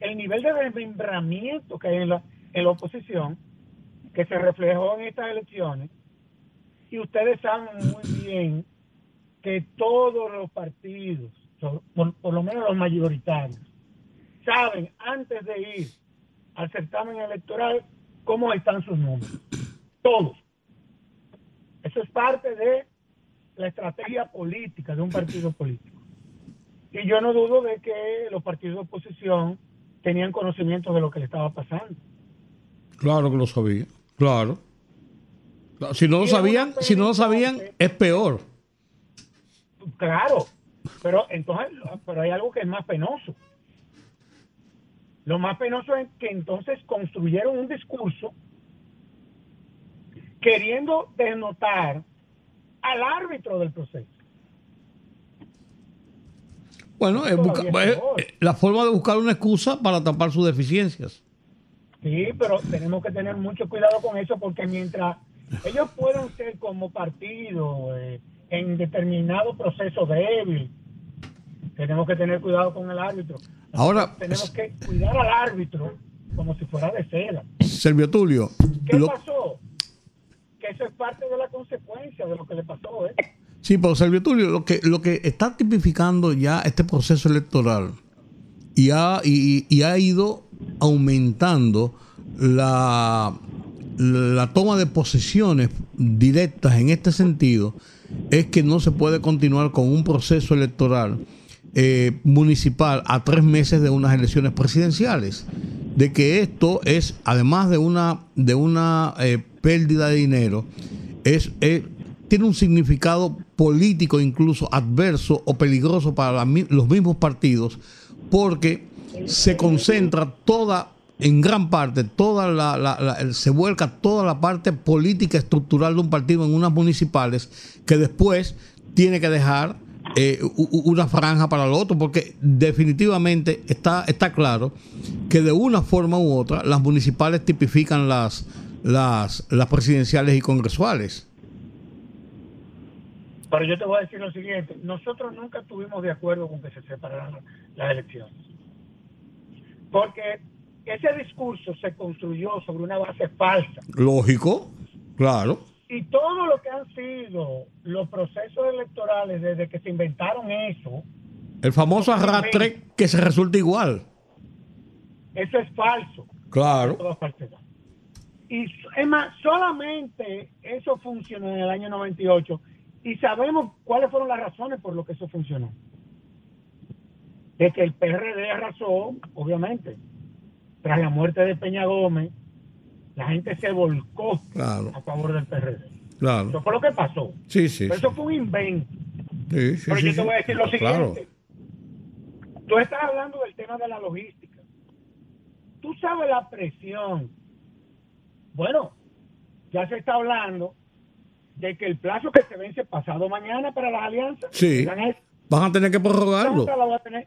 el nivel de desmembramiento que hay en la, en la oposición, que se reflejó en estas elecciones. Y ustedes saben muy bien que todos los partidos, por, por lo menos los mayoritarios, saben antes de ir al certamen electoral cómo están sus números. Todos. Eso es parte de la estrategia política de un partido político. Y yo no dudo de que los partidos de oposición tenían conocimiento de lo que le estaba pasando. Claro que lo sabía. Claro. Si no lo sabían, si no lo sabían, es peor. Claro, pero entonces, pero hay algo que es más penoso. Lo más penoso es que entonces construyeron un discurso queriendo denotar al árbitro del proceso. Bueno, es busca- es eh, la forma de buscar una excusa para tapar sus deficiencias. Sí, pero tenemos que tener mucho cuidado con eso porque mientras ellos puedan ser como partido eh, en determinado proceso débil, tenemos que tener cuidado con el árbitro. Ahora, Tenemos que cuidar al árbitro como si fuera de seda. Servio Tulio, ¿Qué lo- pasó? Que eso es parte de la consecuencia de lo que le pasó. ¿eh? sí, pero Servio Tulio, lo que, lo que está tipificando ya este proceso electoral y ha, y, y ha ido aumentando la, la toma de posesiones directas en este sentido es que no se puede continuar con un proceso electoral eh, municipal a tres meses de unas elecciones presidenciales. De que esto es, además de una, de una eh, pérdida de dinero, es, es- tiene un significado político incluso adverso o peligroso para los mismos partidos, porque se concentra toda, en gran parte, toda la- se vuelca toda la parte política estructural de un partido en unas municipales que después tiene que dejar eh, una franja para lo otro, porque definitivamente está, está claro que de una forma u otra las municipales tipifican las, las, las presidenciales y congresuales. Pero yo te voy a decir lo siguiente, nosotros nunca estuvimos de acuerdo con que se separaran las elecciones. Porque ese discurso se construyó sobre una base falsa. Lógico, claro. Y todo lo que han sido los procesos electorales desde que se inventaron eso, El famoso arrastre que se resulta igual. eso es falso. Claro. Y es más, solamente eso funcionó en el año 98 y sabemos cuáles fueron las razones por lo que eso funcionó. De que el PRD arrasó, obviamente, tras la muerte de Peña Gómez, la gente se volcó Claro. a favor del PRD. Eso Claro. fue lo que pasó. Sí, sí. Pero eso fue un invento. Sí, sí, Pero yo te voy a decir lo Claro. siguiente. Tú estás hablando del tema de la logística. Tú sabes la presión. Bueno, ya se está hablando de que el plazo que se vence pasado mañana para las alianzas, Sí. Van a tener que prorrogarlo. La va a tener.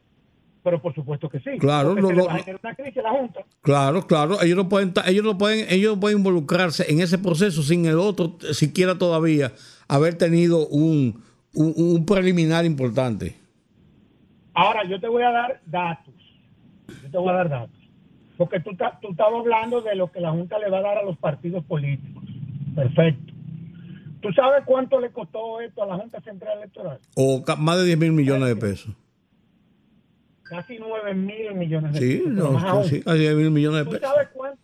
Pero por supuesto que sí. Claro, no, no, una crisis la Junta. Claro, claro. Ellos no pueden, ellos no pueden, ellos no pueden involucrarse en ese proceso sin el otro siquiera todavía haber tenido un, un, un preliminar importante. Ahora, yo te voy a dar datos. Yo te voy a dar datos. Porque tú, tú estabas hablando de lo que la Junta le va a dar a los partidos políticos. Perfecto. ¿Tú sabes cuánto le costó esto a la Junta Central Electoral? O más de 10 mil millones de pesos. Casi 9 mil millones de Sí, pesos. no, más sí, casi 10 mil millones de ¿Tú pesos. sabes, cuán-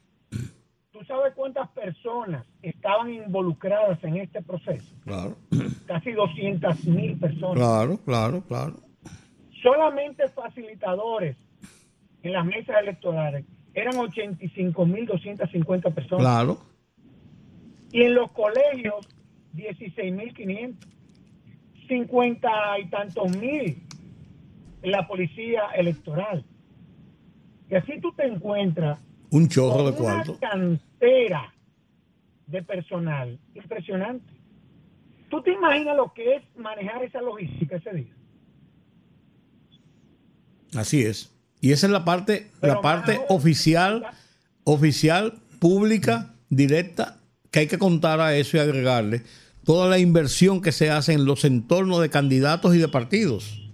¿Tú sabes cuántas personas estaban involucradas en este proceso? Claro, Casi 200 mil personas. claro, claro, claro. solamente facilitadores en las mesas electorales eran 85.250 personas. Claro, Y en los colegios, 16.500. cincuenta y tantos mil la policía electoral. Y así tú te encuentras Un chorro de con una cuarto. cantera de personal impresionante. ¿Tú te imaginas lo que es manejar esa logística ese día? Así es. Y esa es la parte, Pero la parte oficial, oficial, pública, directa, que hay que contar a eso y agregarle toda la inversión que se hace en los entornos de candidatos y de partidos.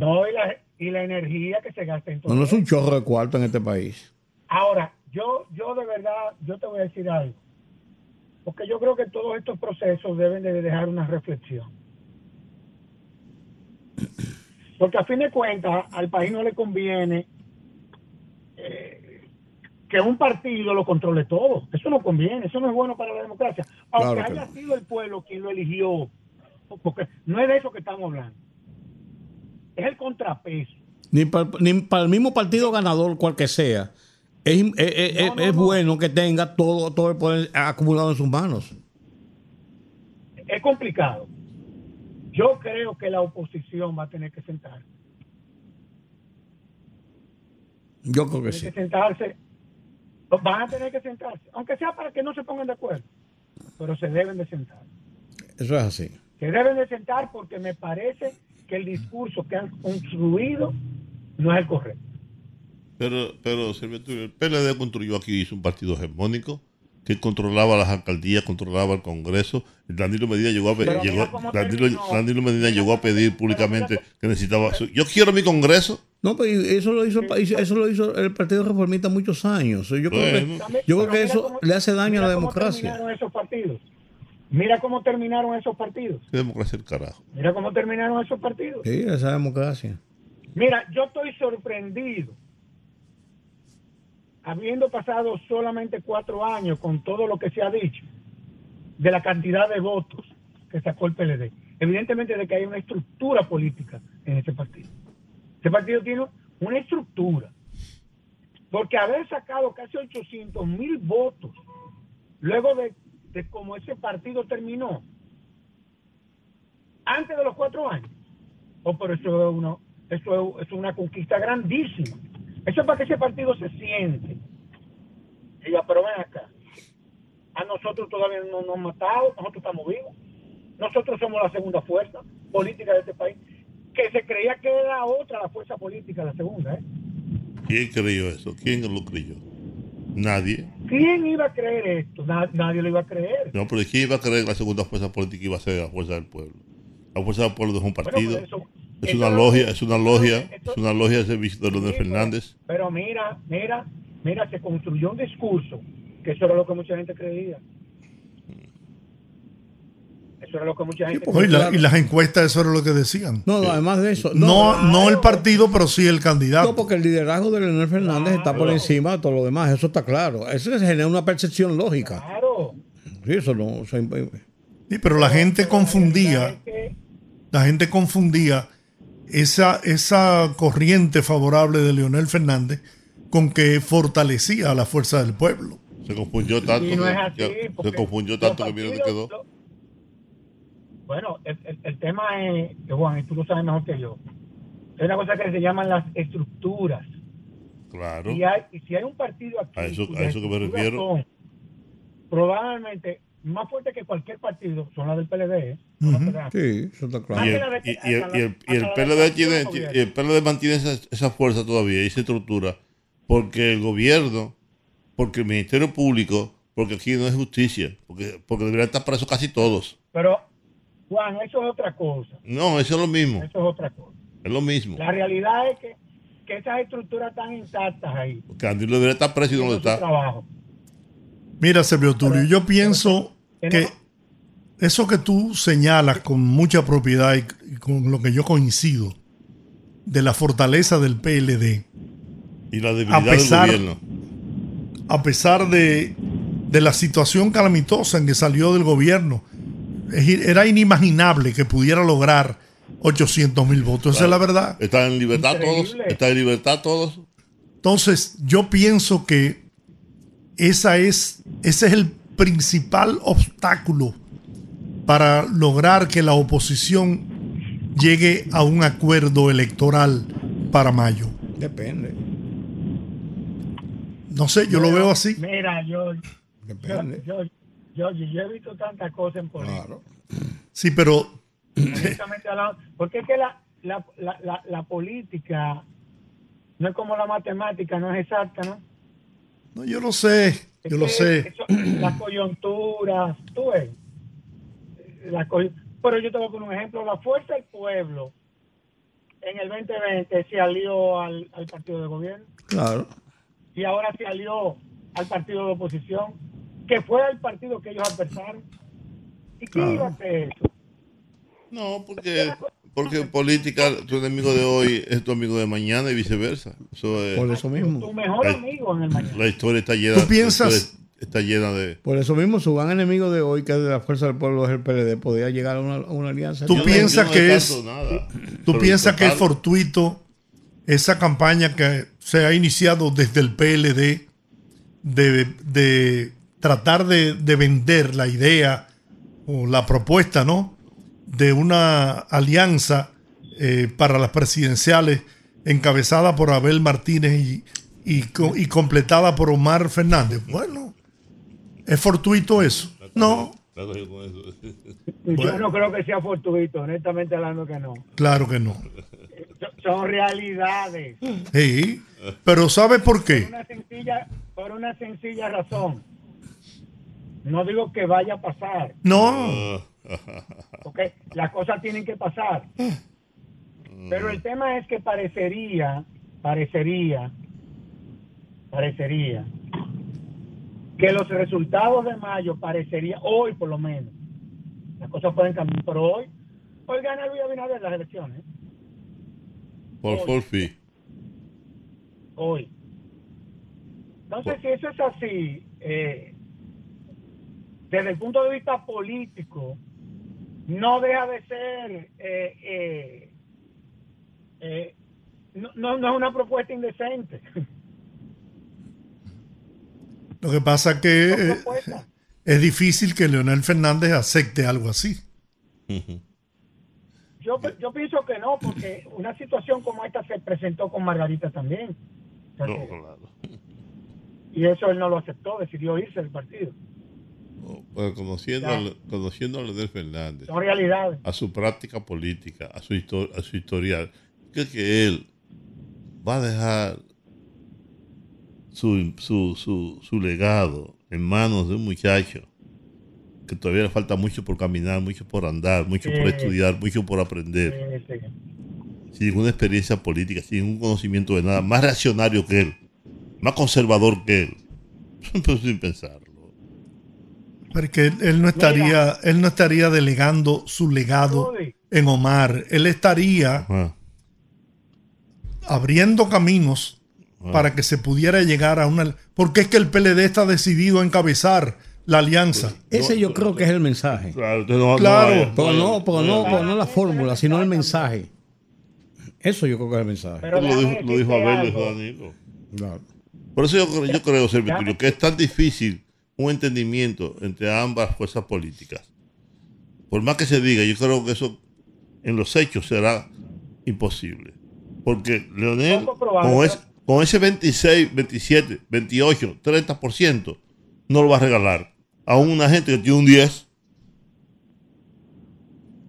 No, y la, y la energía que se gasta en todo No, no es un chorro de cuarto en este país. Ahora, yo, yo de verdad, yo te voy a decir algo. Porque yo creo que todos estos procesos deben de dejar una reflexión. Porque a fin de cuentas, al país no le conviene eh, que un partido lo controle todo. Eso no conviene, eso no es bueno para la democracia. Aunque Claro haya no. sido el pueblo quien lo eligió, porque no es de eso que estamos hablando. Es el contrapeso. Ni para, ni para el mismo partido ganador, cual que sea, es, es- es- No, no, es no. bueno que tenga todo, todo el poder acumulado en sus manos. es complicado. Yo creo que la oposición va a tener que sentarse. Yo creo que sí. que sentarse. Van a tener que sentarse, aunque sea para que no se pongan de acuerdo, pero se deben de sentar. Eso es así. Se deben de sentar porque me parece que el discurso que han construido no es el correcto. Pero, pero Silvio el PLD construyó aquí hizo un partido hegemónico que controlaba las alcaldías, controlaba el Congreso. Danilo Medina llegó a Pero llegó, Danilo, Medina llegó a pedir públicamente que necesitaba. su- Yo quiero mi Congreso. No, pero eso lo hizo, eso lo hizo el Partido Reformista muchos años. Yo creo Bueno. que, yo creo que eso le hace daño a la democracia. terminaron esos partidos. Mira cómo terminaron esos partidos. ¿Qué democracia el carajo? Mira cómo terminaron esos partidos. Sí, esa democracia. Mira, yo estoy sorprendido, habiendo pasado solamente cuatro años con todo lo que se ha dicho, de la cantidad de votos que sacó el PLD. Evidentemente de que hay una estructura política en ese partido. Ese partido tiene una estructura. Porque haber sacado casi 800 mil votos, luego de, de cómo ese partido terminó, antes de los cuatro años, Oh, pero eso es, uno, eso es, una conquista grandísima. Eso es para que ese partido se siente. Diga, pero ven acá. A nosotros todavía no nos han matado, nosotros estamos vivos. Nosotros somos la segunda fuerza política de este país. Que se creía que era otra la fuerza política, la segunda. ¿eh? ¿Quién creyó eso? ¿Quién lo creyó? Nadie. ¿Quién iba a creer esto? Na- nadie lo iba a creer. No, pero ¿quién iba a creer que la segunda fuerza política iba a ser la fuerza del pueblo? La fuerza del pueblo es un partido. eso- es una lo- logia, es una logia, es una logia de servicio de Leonel Sí, pero- Fernández. Pero mira, mira, mira, se construyó un discurso que eso era lo que mucha gente creía. Eso era lo que mucha gente No, y, la- claro. y las encuestas, eso era lo que decían. No, no, además de eso. No, no, el partido, pero sí el candidato. No, porque el liderazgo de Leonel Fernández está por encima de todo lo demás. Eso está claro. Eso se genera una percepción lógica. Claro. Sí, eso no. eso Sí, pero la gente confundía, la gente confundía esa, esa corriente favorable de Leonel Fernández con que fortalecía a la fuerza del pueblo. Se confundió tanto, Y no es que- así, que- porque se confundió tanto que mira quedó. Bueno, el, el- el tema es, que Juan, y tú lo sabes mejor que yo, hay una cosa que se llaman las estructuras. Claro. Y, hay, y si hay un partido aquí, A eso- cuyas a eso que me estructuras refiero. son probablemente más fuertes que cualquier partido, son las del PLD. ¿eh? Que dan. Sí, eso está Y claro. Y- el- y el- PLD tiene, y el PLD mantiene esa, esa fuerza todavía, esa estructura, porque el gobierno, porque el Ministerio Público, porque aquí no es justicia, porque, porque deberían estar presos casi todos. Pero, Juan, eso es otra cosa. No, eso es lo mismo, Eso es otra cosa. es lo mismo. La realidad es que, que esas estructuras están intactas ahí. Andrés debería estar preso y no lo haciendo su está. trabajo. Mira, Servio Tulio, yo pienso que eso que tú señalas con mucha propiedad y, con lo que yo coincido de la fortaleza del PLD, Y la debilidad pesar- del gobierno. a pesar de, de la situación calamitosa en que salió del gobierno, era inimaginable que pudiera lograr 800 mil votos. Esa es la verdad. Están en libertad Increíble. todos. Están en libertad todos. Entonces, yo pienso que esa es, ese es el principal obstáculo para lograr que la oposición llegue a un acuerdo electoral para mayo? Depende. No sé, yo lo veo así. Mira, yo, yo, Depende. yo, yo, yo he visto tantas cosas en política. Claro. Sí, pero porque es que la, la, la, la, política no es como la matemática, no es exacta, ¿no? no, yo lo sé, yo lo sé. las coyunturas, tú ves. La coy- pero yo te voy a poner un ejemplo. La Fuerza del Pueblo en el 2020 se alió al, al partido de gobierno Claro. y ahora se alió al partido de oposición, que fue el partido que ellos adversaron. ¿Y quién iba a hacer eso? No, porque, porque en política tu enemigo de hoy es tu amigo de mañana y viceversa. Eso es- Por eso mismo. Tu mejor amigo en el mañana. la historia está llena, ¿Tú piensas- está llena de... Por eso mismo, su gran enemigo de hoy, que es de la Fuerza del Pueblo, es el PLD, podría llegar a una, a una alianza. Tú no- piensas no que es- nada. ¿Tú piensas que es fortuito esa campaña que se ha iniciado desde el PLD de, de tratar de, de vender la idea o la propuesta, ¿no? De una alianza eh, para las presidenciales encabezada por Abel Martínez y, y, y completada por Omar Fernández. Bueno, ¿es fortuito eso? No. Yo no creo que sea fortuito, honestamente hablando que no. claro que no. So- Son realidades. Sí, pero ¿sabe por Por qué? una sencilla, por una sencilla razón. No digo que vaya a pasar, No. porque las cosas tienen que pasar. Pero el tema es que parecería, parecería, parecería que los resultados de mayo parecería hoy por lo menos. Las cosas pueden cambiar, pero hoy, hoy gana Luis Abinader las elecciones. Por forfeit. hoy. Entonces, si eso es así, eh, desde el punto de vista político, no deja de ser, eh, eh, eh, no, no, no es una propuesta indecente. Lo que pasa es que eh, es difícil que Leonel Fernández acepte algo así. Yo, yo pienso que no, porque una situación como esta se presentó con Margarita también. No, Entonces, claro. Y eso él no lo aceptó, decidió irse del partido. Conociendo, al- conociendo a Leonel Fernández, Son realidades. a su práctica política, a su, histo- a su historial, creo que él va a dejar su, su, su, su legado en manos de un muchacho que todavía le falta mucho por caminar, mucho por andar, mucho por estudiar, mucho por aprender, sí. sin ninguna experiencia política, sin ningún conocimiento de nada, más reaccionario que él, más conservador que él, pero sin pensarlo. Porque él, él no estaría, él no estaría delegando su legado Rudy. en Omar. Él estaría Ajá. abriendo caminos Ah. para que se pudiera llegar a una. Porque es que el PLD está decidido a encabezar la alianza. Ese yo creo que es el mensaje. Claro, usted no- Claro. Pero no, pero no, pero no la fórmula, sino el mensaje. Eso yo creo que es el mensaje. Pero lo dijo, lo dijo Abel, lo dijo. Danilo. Claro. Por eso yo, creo- yo creo, Servio Tulio, que es tan difícil un entendimiento entre ambas fuerzas políticas. Por más que se diga, yo creo que eso en los hechos será imposible. Porque Leonel, con, ese- con ese 26, 27, 28, 30%, no lo va a regalar a una gente que tiene un 10.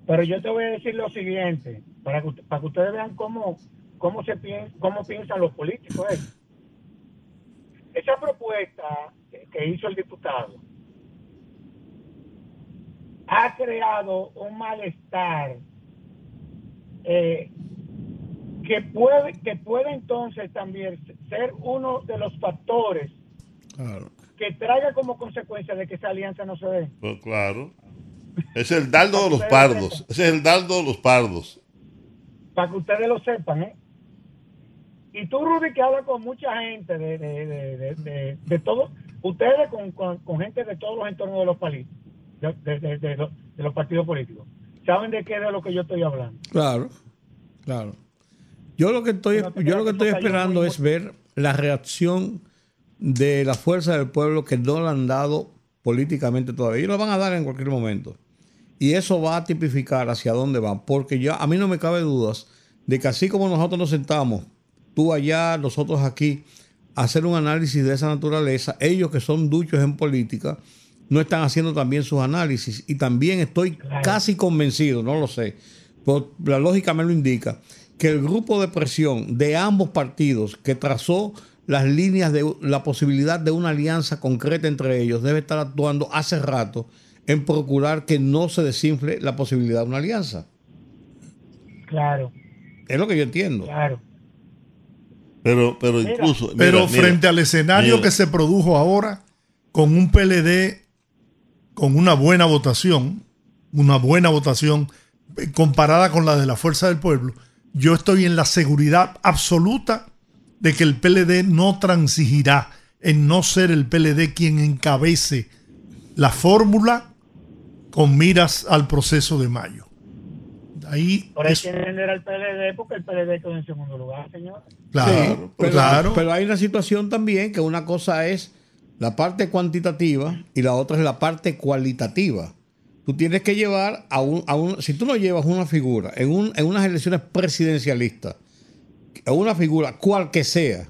Pero yo te voy a decir lo siguiente, para que, para que ustedes vean cómo, cómo, se piensa, cómo piensan los políticos. ¿eh? Esa propuesta que hizo el diputado ha creado un malestar eh, que, puede, que puede entonces también ser uno de los factores Claro. que traiga como consecuencia de que esa alianza no se dé. Pues claro. Es el dardo de los pardos. Ese es el dardo de los pardos. para que ustedes lo sepan, ¿eh? Y tú, Rudy, que habla con mucha gente de, de, de- de todo, ustedes con, con, con gente de todos los entornos de los países, de, de, los, de los partidos políticos, saben de qué es de lo que yo estoy hablando. Claro, claro. Yo lo que estoy, yo lo que estoy esperando es ver la reacción de la fuerza del pueblo que no la han dado políticamente todavía. Y lo van a dar en cualquier momento. y eso va a tipificar hacia dónde van, porque ya a mí no me cabe dudas de que así como nosotros nos sentamos, tú allá, nosotros aquí, hacer un análisis de esa naturaleza, ellos que son duchos en política, no están haciendo también sus análisis y también estoy casi convencido, no lo sé, pero la lógica me lo indica, que el grupo de presión de ambos partidos que trazó las líneas de la posibilidad de una alianza concreta entre ellos debe estar actuando hace rato en procurar que no se desinfle la posibilidad de una alianza. Claro, Es lo que yo entiendo. claro. Pero, pero incluso. Pero mira, mira, frente al escenario mira. que se produjo ahora, con un PLD con una buena votación, una buena votación eh, comparada con la de la Fuerza del Pueblo, yo estoy en la seguridad absoluta de que el PLD no transigirá en no ser el PLD quien encabece la fórmula con miras al proceso de mayo. Ahí Por ahí es- quieren vender al PLD porque el PLD quedó en segundo lugar, señor. claro, Sí, pero, claro. pero hay una situación también que una cosa es la parte cuantitativa y la otra es la parte cualitativa. Tú tienes que llevar a un, a un si tú no llevas una figura en, un, en unas elecciones presidencialistas, a una figura cual que sea,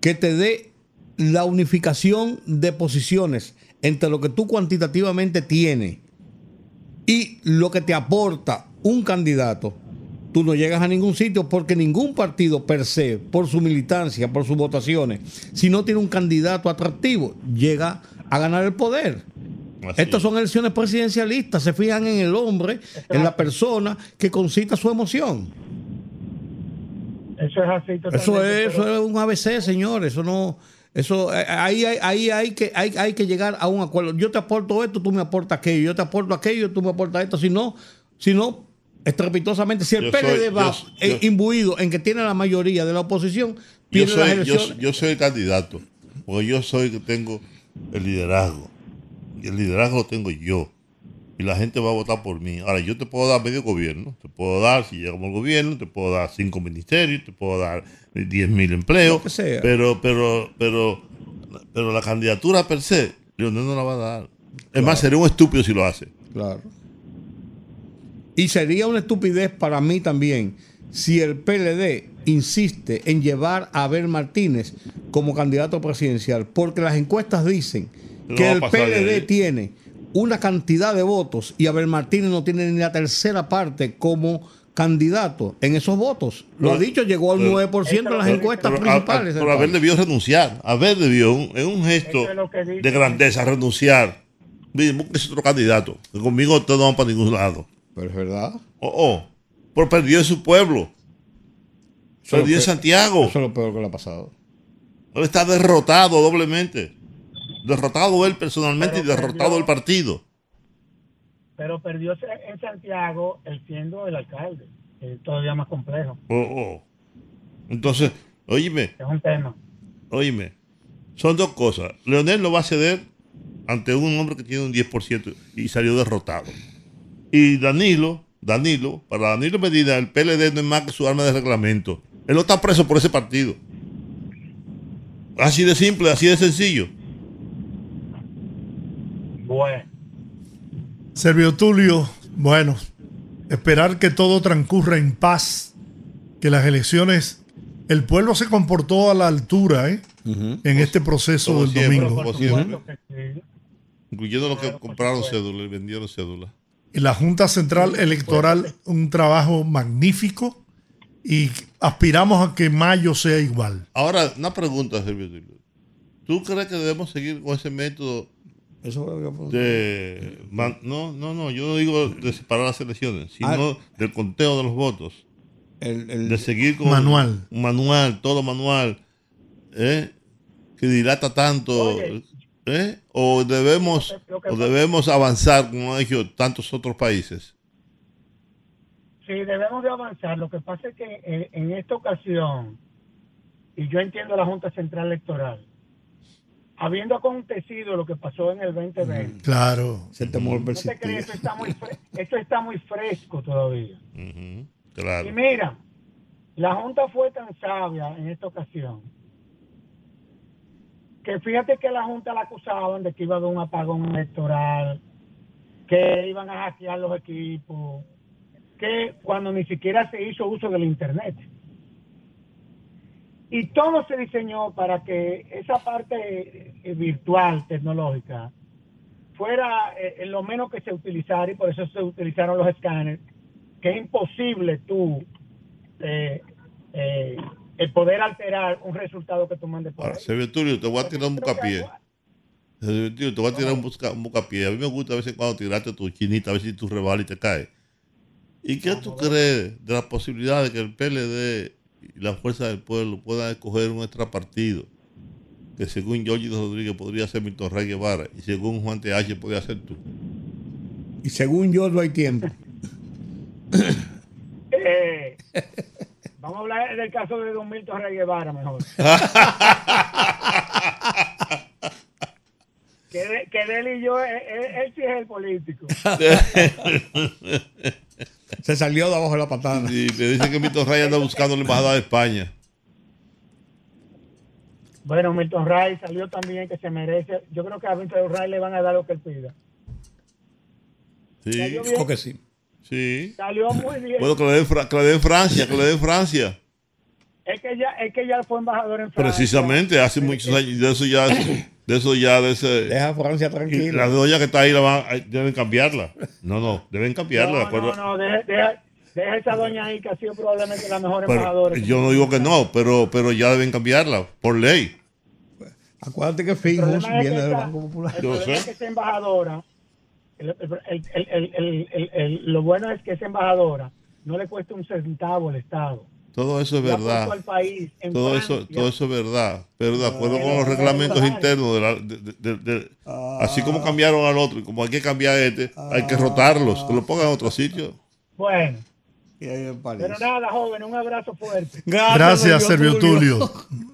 que te dé la unificación de posiciones entre lo que tú cuantitativamente tienes y lo que te aporta un candidato, tú no llegas a ningún sitio porque ningún partido per se, por su militancia, por sus votaciones, si no tiene un candidato atractivo, llega a ganar el poder. Así Estas es. son elecciones presidencialistas, se fijan en el hombre, en la persona que concita su emoción. Eso es así totalmente. Eso es, pero- eso es un ABC, señores. Eso no, eso eh, ahí, hay- ahí hay que hay, hay que llegar a un acuerdo. Yo te aporto esto, tú me aportas aquello. Yo te aporto aquello, tú me aportas esto. Si no, si no, estrepitosamente, si el Yo PLD soy- va yo- eh, yo- imbuido en que tiene la mayoría de la oposición, Yo pierde las soy, elecciones. yo soy el candidato, porque yo soy el que tengo el liderazgo. Y el liderazgo lo tengo yo. Y la gente va a votar por mí. Ahora, yo te puedo dar medio gobierno. Te puedo dar, si llegamos al gobierno, te puedo dar cinco ministerios, te puedo dar 10 mil empleos. Lo que sea. Pero, pero, pero, pero la candidatura per se, Leonel no la va a dar. Es más, sería un estúpido si lo hace. Claro. Y sería una estupidez para mí también si el PLD insiste en llevar a Abel Martínez como candidato presidencial, porque las encuestas dicen No que a el PLD ahí. tiene una cantidad de votos y Abel Martínez no tiene ni la tercera parte como candidato en esos votos. Lo ha Pero- dicho, llegó al pero- 9% en las encuestas Pero, a- a- principales. del pero Abel debió renunciar. Abel debió, en un gesto es de grandeza, renunciar. Mire, búsquese otro candidato. que conmigo ustedes no van para ningún lado. Pero es verdad. Oh, oh. Pero perdió en su pueblo. Eso Perdió en Santiago. Eso es lo peor que le ha pasado. Él está derrotado doblemente. Derrotado él personalmente Pero y derrotado perdió. el partido. Pero perdió en Santiago él siendo el alcalde. que es todavía más complejo. Oh, oh. Entonces, óyeme, Es un tema. óyeme. Son dos cosas. Leonel no va a ceder ante un hombre que tiene un 10% y salió derrotado. Y Danilo, Danilo, para Danilo Medina, el PLD no es más que su arma de reglamento. Él no está preso por ese partido. Así de simple, así de sencillo. Bueno, Servio Tulio, bueno, esperar que todo transcurra en paz, que las elecciones, el pueblo se comportó a la altura ¿eh? en este proceso como del siempre, domingo. sí. Incluyendo los que compraron supuesto. cédula y vendieron cédula. Y la Junta Central Electoral, un trabajo magnífico y aspiramos a que mayo sea igual. Ahora, una pregunta, Sergio Silva. ¿Tú crees que debemos seguir con ese método Eso es lo que yo pregunto. de... no, no, no, yo no digo de separar las elecciones, sino Ah. del conteo de los votos. El- el- De seguir con... Manual. Un manual, todo manual. ¿eh? Que dilata tanto. Oye. ¿Eh? O debemos, o debemos avanzar como han hecho tantos otros países. Sí, debemos de avanzar. Lo que pasa es que eh, en esta ocasión, y yo entiendo la Junta Central Electoral, habiendo acontecido lo que pasó en el 2020, Claro. ese temor no te crees, esto está, muy fre- esto está muy fresco todavía. Claro. Y mira, la Junta fue tan sabia en esta ocasión que fíjate que la Junta la acusaban de que iba a haber un apagón electoral, que iban a hackear los equipos, que cuando ni siquiera se hizo uso del Internet. Y todo se diseñó para que esa parte eh, virtual, tecnológica, fuera eh, lo menos que se utilizara y por eso se utilizaron los escáneres, que es imposible tú eh, eh, el poder alterar un resultado que tú mandes por Ahora, ahí. Sergio Tulio, te voy a tirar un bucapié. Tulio, te voy a tirar un, busca- un bucapié. A mí me gusta a veces cuando tiraste tu chinita, a ver si tú rebalas y te caes. ¿Y qué tú crees de la posibilidad de que el PLD y la Fuerza del Pueblo puedan escoger un extrapartido? Que según Georgie Rodríguez podría ser Milton Rey Guevara y según Juan TH podría ser tú. Y según yo, no hay tiempo. Eh, vamos a hablar del caso de Don Milton Rey Guevara mejor. que, de, que de él y yo, él, él- él sí es el político. Se salió de abajo de la patada. Y me dicen que Milton Rey anda buscando la embajada de España. Bueno, Milton Ray salió también que se merece. Yo creo que a Milton Ray le van a dar lo que él pida. Sí. Creo que sí. Sí. Salió muy bien. Bueno, que le den, Fra- que le den Francia, que le den Francia. Es que ya, es que ya fue embajador en Francia. Precisamente, hace muchos años, de eso ya, de eso ya, de ese... Deja a Francia tranquila. la doña que está ahí la van, ay, deben cambiarla. No, no, deben cambiarla. No, pero, no, no, deja, deja, deja esa doña ahí que ha sido probablemente la mejor pero embajadora. yo no digo que no, pero, pero ya deben cambiarla, por ley. Acuérdate que Fijos viene del Banco Popular. el Yo problema sé. es que esa embajadora, lo bueno es que esa embajadora no le cuesta un centavo al Estado. Todo eso es verdad. Todo, eso, todo eso es verdad. Pero de acuerdo con los reglamentos internos, de la, ah. así como cambiaron al otro, como hay que cambiar este, hay que ah. rotarlos, que lo pongan en otro sitio. Bueno. Pero nada, joven, un abrazo fuerte. Gracias, Servio Tulio.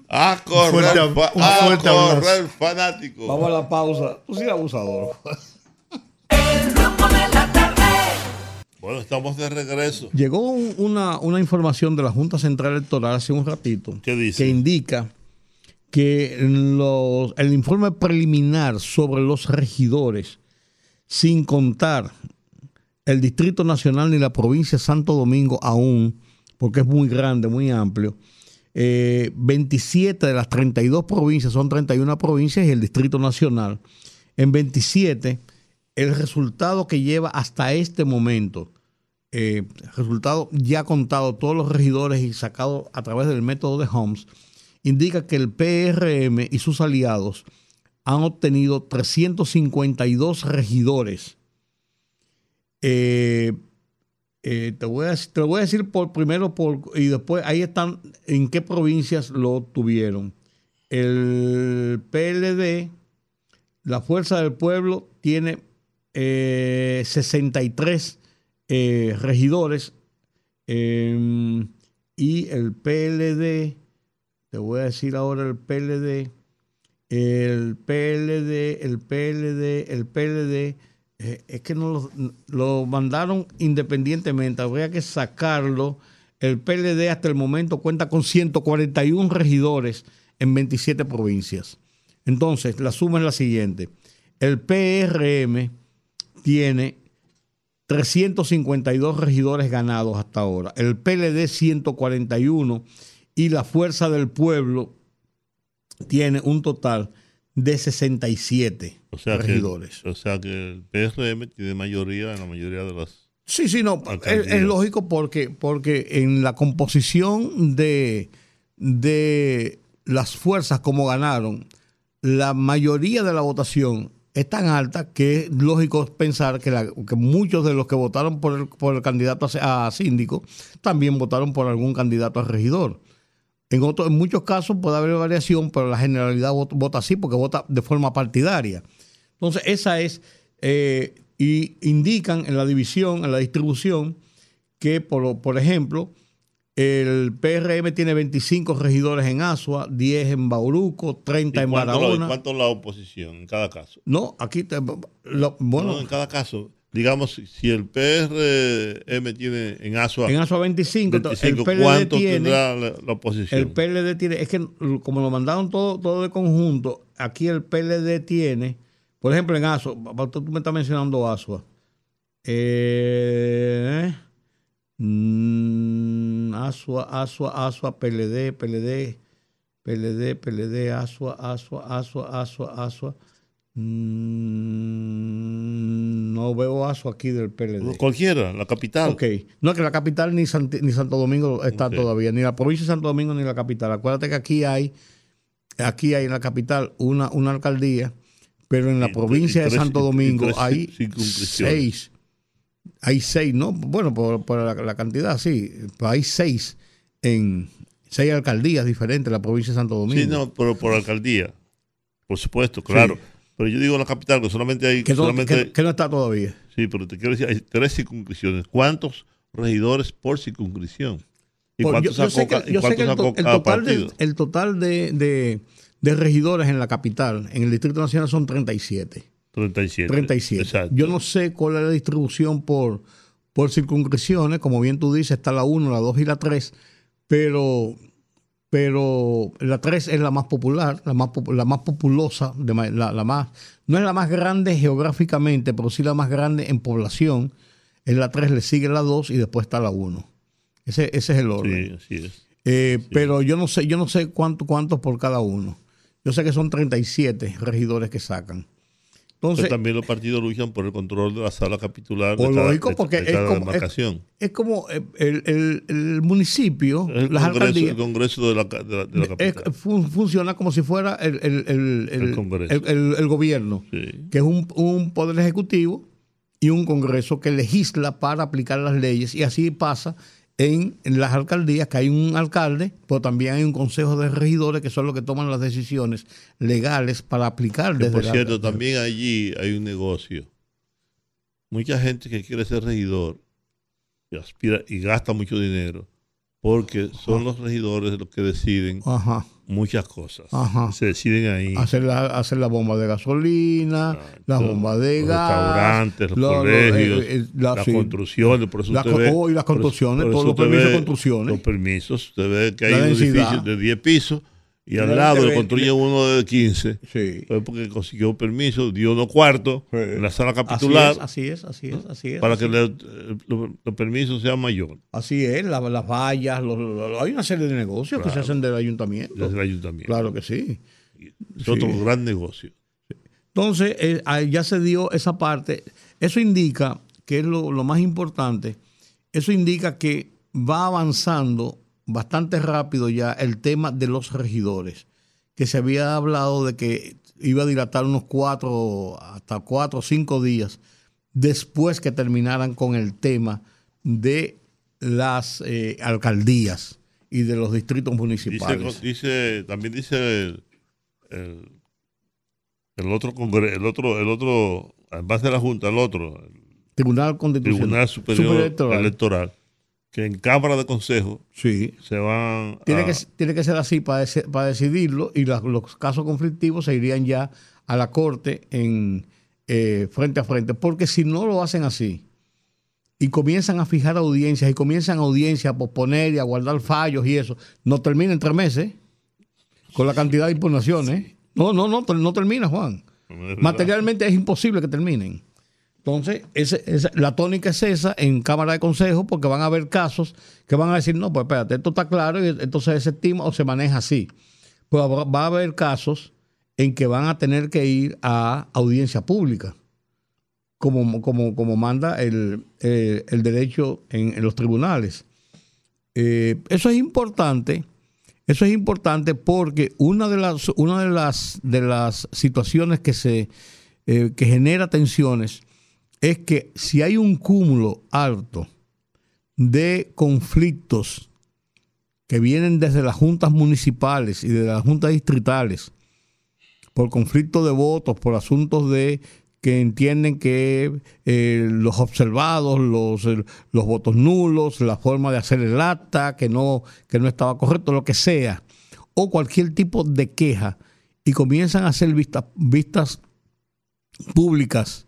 A correr, un fuerte, un fuerte a fanático. Vamos a la pausa. Tú sí, abusador. El rumbo de la tarde. Bueno, estamos de regreso. Llegó un- una, una información de la Junta Central Electoral hace un ratito ¿Qué dice? que indica que los- el informe preliminar sobre los regidores, sin contar el Distrito Nacional ni la provincia de Santo Domingo aún, porque es muy grande, muy amplio, eh, 27 de las 32 provincias, son 31 provincias y el Distrito Nacional. En 27, el resultado que lleva hasta este momento, eh, resultado ya contado todos los regidores y sacado a través del método de Holmes, indica que el PRM y sus aliados han obtenido 352 regidores. Eh, eh, te, voy a, te voy a decir por primero por, y después ahí están en qué provincias lo obtuvieron. El PLD, la Fuerza del Pueblo, tiene eh, 63 eh, regidores eh, y el PLD, te voy a decir ahora el PLD, el PLD, el PLD, el PLD, eh, es que no lo, lo mandaron independientemente, habría que sacarlo. El PLD hasta el momento cuenta con 141 regidores en 27 provincias. Entonces, la suma es la siguiente. El PRM tiene 352 regidores ganados hasta ahora. El PLD 141 y la Fuerza del Pueblo tiene un total de 67 O sea, que, regidores. o sea que el PRM tiene mayoría en la mayoría de las... Sí, sí, no, es lógico porque, porque en la composición de, de las fuerzas como ganaron, la mayoría de la votación es tan alta que es lógico pensar que, muchos de los que votaron por el, por el candidato a, síndico también votaron por algún candidato a regidor. En, otro- en muchos casos puede haber variación, pero la generalidad vota, vota así porque vota de forma partidaria. Entonces, esa es, eh, y indican en la división, en la distribución, que, por, por ejemplo, el PRM tiene 25 regidores en Asua, 10 en Bauruco, 30 ¿Y en Barahona. cuánto la oposición en cada caso? No, aquí, te- lo- bueno, No, en cada caso. Digamos, si- si el PRM tiene en ASUA en Asua 25, 25, el PLD ¿cuánto tiene... tendrá la, la oposición? El PLD tiene, es que como lo mandaron todo, todo de conjunto, aquí el PLD tiene, por ejemplo, en ASUA, tú me estás mencionando ASUA. Eh, mm, Asua, Asua, Asua, PLD, PLD, PLD, PLD, Asua, Asua, Asua, Asua, Asua. Mm, no veo Asua aquí del PLD. Cualquiera, la capital. Ok, no que la capital ni, ni Santo Domingo está todavía, ni la provincia de Santo Domingo ni la capital. Acuérdate que aquí hay, aquí hay en la capital una, una alcaldía, pero en la Y- provincia y de Santo Domingo hay seis. Hay seis, ¿no? Bueno, por, por la, la cantidad, sí. Hay seis en seis alcaldías diferentes en la provincia de Santo Domingo. Sí, no, pero por alcaldía. Por supuesto, claro. Pero yo digo la capital, que solamente hay. que, no, solamente que- que no está todavía. Sí, pero te quiero decir, hay tres circunscripciones. ¿Cuántos regidores por circunscripción? ¿Y cuántos yo, yo sé que, yo que el, to- total, de, partido? el total de, de- de regidores en la capital, en el Distrito Nacional, son 37. 37. 37. Exacto. Yo no sé cuál es la distribución por, por circunscripciones, como bien tú dices, está la 1, la 2 y la 3, pero, pero la 3 es la más popular, la más, la más populosa, de la, la más, no es la más grande geográficamente, pero sí la más grande en población. En la 3 le sigue la 2 y después está la 1. Ese, ese es el orden. Sí, así es. Eh, Pero yo no sé, yo no sé cuánto, cuántos por cada uno. Yo sé que son 37 regidores que sacan. Entonces, Pero también los partidos luchan por el control de la sala capitular de cada, lógico, de- porque de es como- demarcación. es como eh, el, el- el municipio, el las congreso, alcaldías, el congreso de la, de la- la es- capital. fun- funciona como si fuera el, el- gobierno, Sí. que es un, un poder ejecutivo y un congreso que legisla para aplicar las leyes. Y así pasa en, en las alcaldías, que hay un alcalde, pero también hay un consejo de regidores que son los que toman las decisiones legales para aplicar desde por la- cierto, también allí hay un negocio. Mucha gente que quiere ser regidor y aspira y gasta mucho dinero porque son los regidores los que deciden Ajá. muchas cosas. Ajá. Se deciden ahí. hacer la, hacer la bomba de gasolina, la bomba de los gas, restaurantes, los lo- lo- colegios, eh, eh, la- sí. construcciones, por eso usted ve- oh, y las por eso- construcciones, todos los permisos de construcciones. Los permisos, usted ve que hay un edificio de 10 pisos y al La lado le construyen uno de 15. Sí. Fue porque consiguió permiso, dio unos cuartos en la sala Así capitular es, así es, así es, así es. para así que los, permisos sean mayores Así es, la- las vallas, los- los- hay una serie de negocios que se hacen del ayuntamiento. desde el ayuntamiento. Claro que sí. Es otro Sí. gran negocio. Entonces, eh, ya se dio esa parte. Eso indica, que es lo, lo más importante, eso indica que va avanzando bastante rápido ya el tema de los regidores, que se había hablado de que iba a dilatar unos cuatro, hasta cuatro o cinco días después que terminaran con el tema de las eh, alcaldías y de los distritos municipales. dice- también dice el, el, el otro congreso, el otro, el otro, además de la Junta, el otro, el Tribunal Constitucional. Tribunal Superior Superelectoral. Electoral, que en Cámara de Consejo Sí. se van Tiene, a- que, tiene que ser así para, para decidirlo y los casos conflictivos se irían ya a la corte en eh, frente a frente. Porque si no lo hacen así y comienzan a fijar audiencias y comienzan audiencias a posponer y a guardar fallos y eso, no termina en tres meses con la cantidad de impugnaciones. No, no, no, no termina, Juan. Materialmente es imposible que terminen. Entonces, la tónica es esa en Cámara de Consejo porque van a haber casos que van a decir, no, pues espérate, esto está claro y entonces se estima o se maneja así. Pues habrá- va a haber casos en que van a tener que ir a audiencia pública, como, como, como manda el, eh, el derecho en, en los tribunales. Eh, eso es importante. Eso es importante porque una de las, una de las, de las situaciones que, se, eh, que genera tensiones es que si hay un cúmulo alto de conflictos que vienen desde las juntas municipales y de las juntas distritales, por conflicto de votos, por asuntos de que entienden que eh, los observados, los, los votos nulos, la forma de hacer el acta, que no, que no estaba correcto, lo que sea, o cualquier tipo de queja, y comienzan a hacer vistas públicas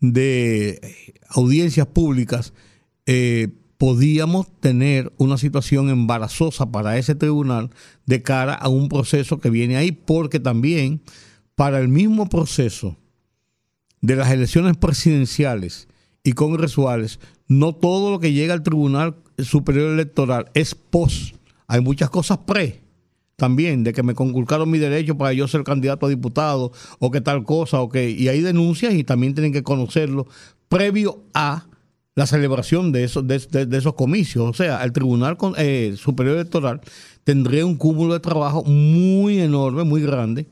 de audiencias públicas, eh, podíamos tener una situación embarazosa para ese tribunal de cara a un proceso que viene ahí, porque también para el mismo proceso de las elecciones presidenciales y congresuales, no todo lo que llega al Tribunal Superior Electoral es post. Hay muchas cosas pre también, de que me conculcaron mi derecho para yo ser candidato a diputado, o que tal cosa, o que, y hay denuncias y también tienen que conocerlo previo a la celebración de esos, de, esos comicios. O sea, el Tribunal eh, Superior Electoral tendría un cúmulo de trabajo muy enorme, muy grande,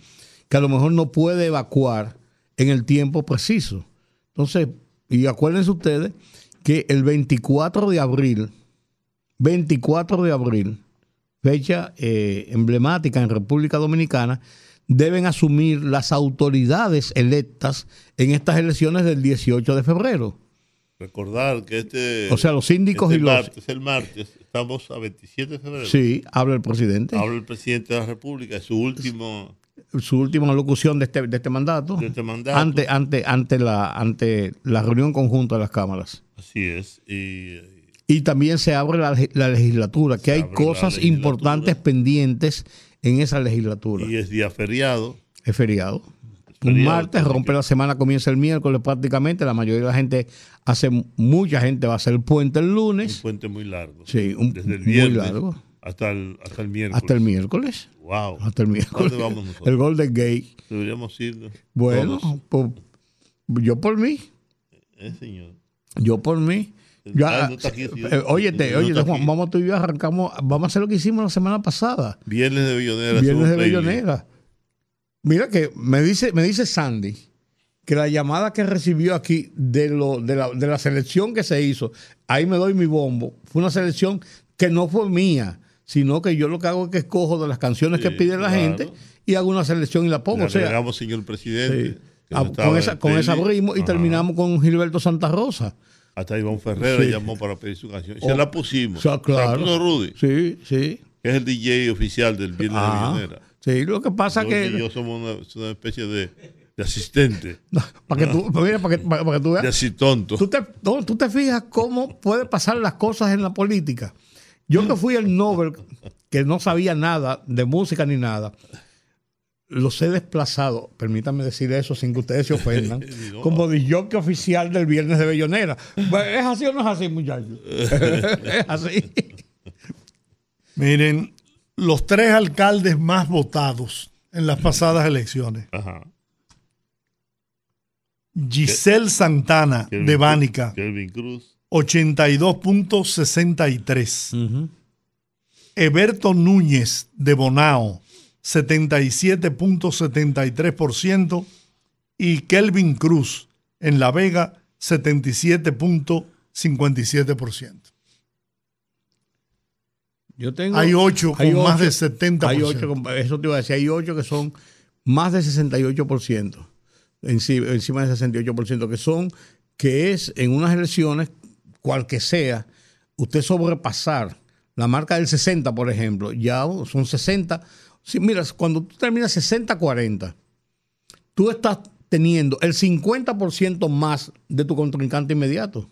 que a lo mejor no puede evacuar en el tiempo preciso. Entonces, y acuérdense ustedes que el 24 de abril, 24 de abril, fecha eh, emblemática en República Dominicana, deben asumir las autoridades electas en estas elecciones del 18 de febrero. Recordar que este. O sea, los síndicos este y los- Martes, el martes, estamos a 27 de febrero. Sí, habla el presidente. Habla el presidente de la República, es su último Su última locución de este, de este mandato. de este mandato. Ante, ante, ante, la, ante la reunión conjunta de las cámaras. Así es. Y, Y también se abre la, la legislatura, que hay cosas importantes pendientes en esa legislatura. y es día feriado. Es feriado. Un martes, rompe la semana, comienza el miércoles prácticamente. La mayoría de la gente hace, mucha gente va a hacer el puente el Un lunes. puente muy largo. Sí, un- Desde el muy viernes largo. Hasta el, hasta el miércoles. Hasta el miércoles. Wow. Hasta el miércoles. ¿Dónde vamos nosotros? El Golden Gate. Deberíamos ir. Bueno, todos. pues, yo por mí. Eh, señor. Yo por mí. Ya, aquí, sí. óyete, No óyete, está Juan, vamos tú y yo arrancamos, vamos a hacer lo que hicimos la semana pasada. Viernes de Bellonera. Viernes es de. Bellonera. Mira que me dice, me dice Sandy que la llamada que recibió aquí de, lo, de, la, de la selección que se hizo, ahí me doy mi bombo, fue una selección que no fue mía, sino que yo lo que hago es que escojo de las canciones que pide la claro. gente y hago una selección y la pongo. Le O sea, señor presidente. sí. Ah, con esa, con esa abrimos y Ajá. terminamos con Gilberto Santa Rosa. Hasta Iván Ferrera Sí. llamó para pedir su canción. Y Oh. se la pusimos. O sea, claro. Se la puso Rudy, Sí, sí. que es el DJ oficial del Viernes Ah, de Bellonera. sí, lo que pasa George que... y yo somos una, una especie de, de asistente, para que tú, mira, para que, para- para que tú de veas. así tonto. Tú te, no, tú te fijas cómo puede pasar las cosas en la política. Yo que fui el Nobel, que no sabía nada de música ni nada, los he desplazado, permítanme decir eso sin que ustedes se ofendan, No. como jockey oficial del Viernes de Bellonera. Pues, ¿Es así o no es así, muchachos? es así. Miren, los tres alcaldes más votados en las pasadas elecciones. Ajá. Giselle Santana Kelvin de Bánica, Kelvin Cruz. 82.63. Eberto Núñez de Bonao, 77.73%. Y Kelvin Cruz en La Vega, 77.57%. Yo tengo, Hay ocho con hay más de ocho- 70%. Hay ocho, eso te iba a decir, hay ocho que son más de 68%, enci- encima del 68%, que son, que es en unas elecciones, cual que sea, usted sobrepasar la marca del 60, por ejemplo, ya son 60. Sí, mira, cuando tú terminas 60-40, tú estás teniendo el 50% más de tu contrincante inmediato.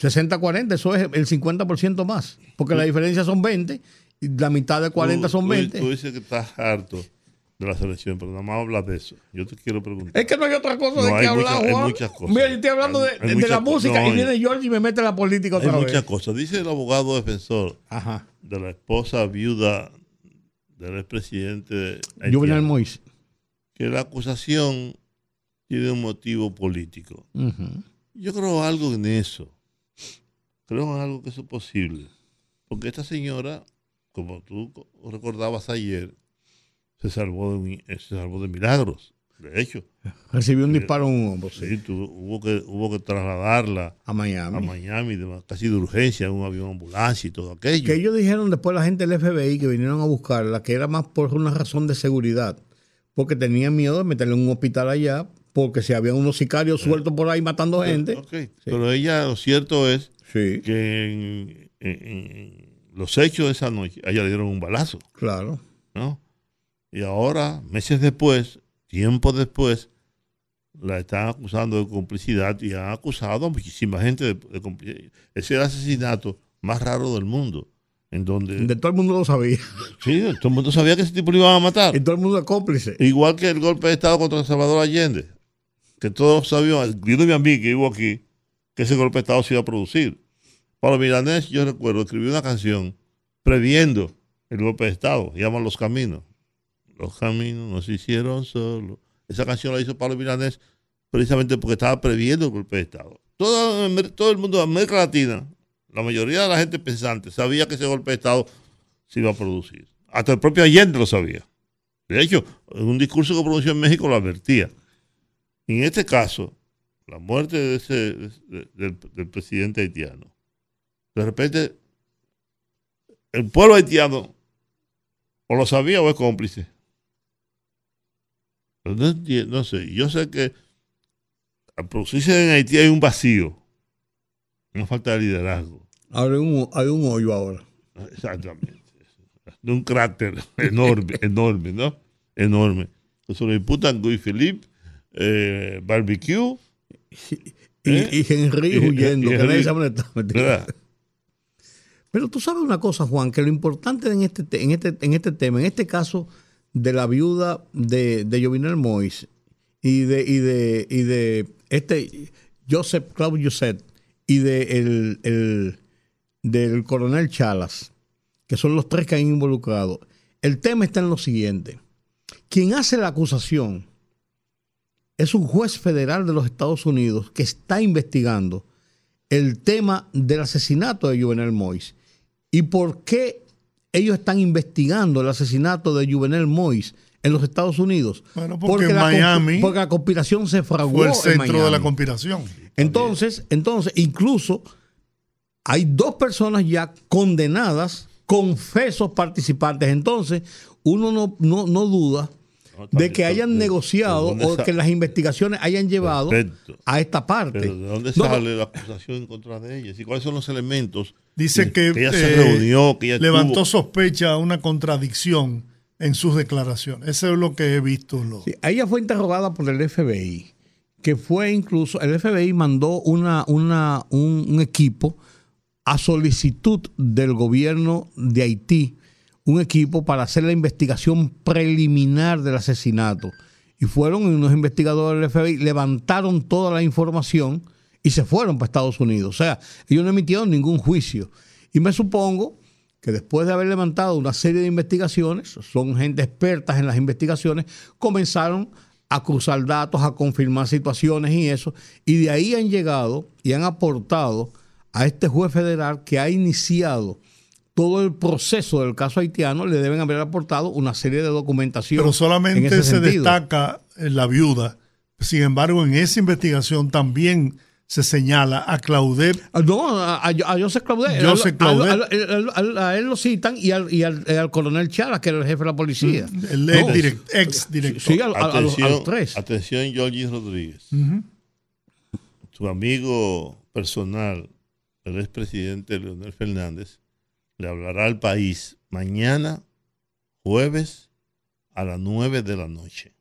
60-40, eso es el 50% más. Porque la diferencia son 20 y la mitad de 40 Tú- son tú- 20. Tú dices que estás harto de la selección, pero nada más hablas de eso. Yo te quiero preguntar. Es que no hay otra cosa No, de hay qué hablar, muchas- hay Juan. muchas cosas. Mira, yo estoy hablando de, Hay- hay de- de muchas la música no, y hay- viene George y me mete la política Hay otra muchas vez. cosas. Dice el abogado defensor Ajá. de la esposa viuda del expresidente haitiano, Moïse. que la acusación tiene un motivo político. Yo creo algo en eso. Creo en algo que eso es posible. Porque esta señora, como tú recordabas ayer, se salvó de, se salvó de milagros. De hecho, Recibió un Sí. disparo en un hombro, sí, sí, tú- hubo, que, hubo que trasladarla a Miami. a Miami de- casi de urgencia en un avión ambulancia y todo aquello. Que ellos dijeron después la gente del FBI que vinieron a buscarla, que era más por una razón de seguridad, porque tenían miedo de meterle en un hospital allá, porque si había unos sicarios sueltos por ahí matando gente. Pero ella, lo cierto es Sí, que en, en- en los hechos de esa noche, a ella le dieron un balazo. claro. ¿no? Y ahora, meses después, tiempo después, la están acusando de complicidad y han acusado a muchísima gente de, de complicidad. Es el asesinato más raro del mundo, en donde De todo el mundo lo sabía. sí, todo el mundo sabía que ese tipo lo iban a matar. Y todo el mundo es cómplice. Igual que el golpe de Estado contra Salvador Allende, que todos sabíamos, incluyéndome a mí que vivo aquí, que ese golpe de Estado se iba a producir. Pablo Milanés, yo recuerdo, escribió una canción previendo el golpe de Estado, llama Los Caminos. Los caminos nos hicieron solo. Esa canción la hizo Pablo Milanés precisamente porque estaba previendo el golpe de Estado. Todo, todo el mundo de América Latina, la mayoría de la gente pensante, sabía que ese golpe de Estado se iba a producir. Hasta el propio Allende lo sabía. De hecho, en un discurso que pronunció en México lo advertía. En este caso, la muerte del, del presidente haitiano, de repente, el pueblo haitiano o lo sabía o es cómplice. No, sé, yo sé que al producirse en Haití hay un vacío, una falta de liderazgo. Hay un, hay un hoyo ahora. Exactamente. De un cráter enorme, enorme, ¿no? Enorme. Se lo imputan Guy Philippe, eh, Barbecue, Y, ¿Eh? y Henry huyendo. Pero tú sabes una cosa, Juan, que lo importante en este, te- en este, en este tema, en este caso de la viuda de, de Jovenel Mois y de, y de, y de este Joseph Claude Joseph y de el, el- del coronel Chalas, que son los tres que han involucrado, el tema está en lo siguiente. Quien hace la acusación es un juez federal de los Estados Unidos que está investigando el tema del asesinato de Juvenel Mois. ¿Y por qué ellos están investigando el asesinato de Juvenel Mois en los Estados Unidos? Bueno, porque en la Miami porque la conspiración se fraguó Fue el en centro de la conspiración. Entonces, entonces, incluso hay dos personas ya condenadas, confesos participantes. Entonces, uno no, no, no duda de que hayan negociado pero ¿dónde o que las investigaciones hayan llevado Perfecto. a esta parte. Pero ¿de dónde No, no, sale la acusación en contra de ellas? ¿Y cuáles son los elementos? Dice que, ella se eh, reunió, que ella levantó tuvo- sospecha, una contradicción en sus declaraciones. Eso es lo que he visto. Lo, Sí, ella fue interrogada por el FBI, que fue incluso, el FBI mandó una, una, un, un equipo a solicitud del gobierno de Haití, un equipo para hacer la investigación preliminar del asesinato. Y fueron unos investigadores del FBI, levantaron toda la información y se fueron para Estados Unidos. O sea, ellos no emitieron ningún juicio. Y me supongo que después de haber levantado una serie de investigaciones, son gente expertas en las investigaciones, comenzaron a cruzar datos, a confirmar situaciones y eso, y de ahí han llegado y han aportado a este juez federal que ha iniciado todo el proceso del caso haitiano, le deben haber aportado una serie de documentación. pero en solamente se sentido. destaca la viuda. Sin embargo, en esa investigación también se señala a Claudette Ah, No, a, a, Joseph Claudet. Joseph A- a- Claudet. A, a- a- a él lo citan y al, y al, y al coronel Chara, que era el jefe de la policía. el No. ex, direct- ex director. Sí, al- a- a los- a los Atención, tres. atención, Georgie Rodríguez. Su amigo personal, el expresidente Leonel Fernández, le hablará al país mañana, jueves, a las 9 de la noche.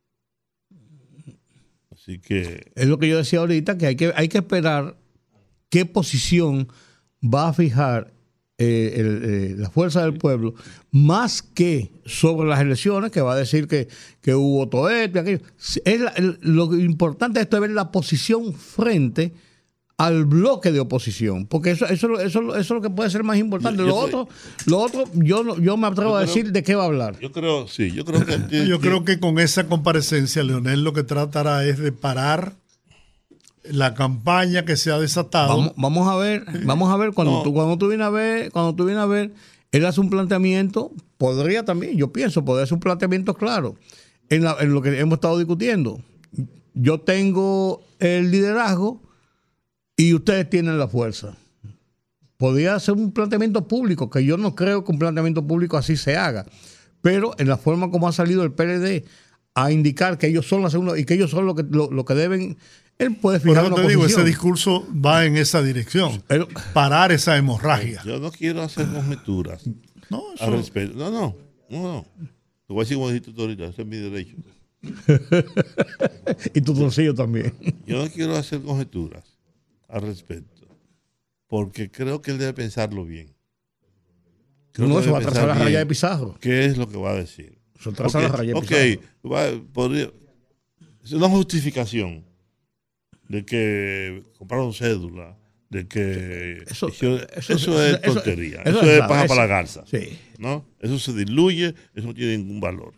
Así que Es lo que yo decía ahorita, que hay que, hay que esperar qué posición va a fijar eh, eh, la fuerza del pueblo, más que sobre las elecciones, que va a decir que, que hubo todo esto y aquello. Es lo importante de esto es ver la posición frente al bloque de oposición, porque eso, eso, eso, eso es lo que puede ser más importante. Yo- lo, yo otro, lo otro, yo, no- yo me atrevo Yo a creo- decir de qué va a hablar. yo creo, sí, yo creo que... Yo creo que con esa comparecencia, Leonel lo que tratará es de parar la campaña que se ha desatado. Vamos, vamos a ver, vamos a ver cuando No. tú cuando tú vienes a ver, cuando tú vienes a ver, él hace un planteamiento, podría también, yo pienso, podría hacer un planteamiento claro en, la- en lo que hemos estado discutiendo. Yo tengo el liderazgo y ustedes tienen la fuerza. Podría hacer un planteamiento público, que yo no creo que un planteamiento público así se haga, pero en la forma como ha salido el PLD a indicar que ellos son la segunda y que ellos son lo que, lo, lo que deben, él puede Por fijar eso una te digo, ese discurso va en esa dirección. Él- Parar esa hemorragia. Yo no quiero hacer conjeturas No, al eso- respecto. No, no, no, no. Te voy a decir como dijiste tú ahorita, ese es mi derecho. y tu bolsillo también. Yo no quiero hacer conjeturas al respecto, porque creo que él debe pensarlo bien. Creo No, que eso va a trazar la raya de Pizarro. ¿Qué es lo que va a decir? Eso traza Ok, la raya de ok, Pizarro. va- podría- es una justificación de que compraron cédula de que Eso- eso, eso- eso es tontería, eso es paja para la garza, Sí. ¿no? Eso se diluye, eso no tiene ningún valor.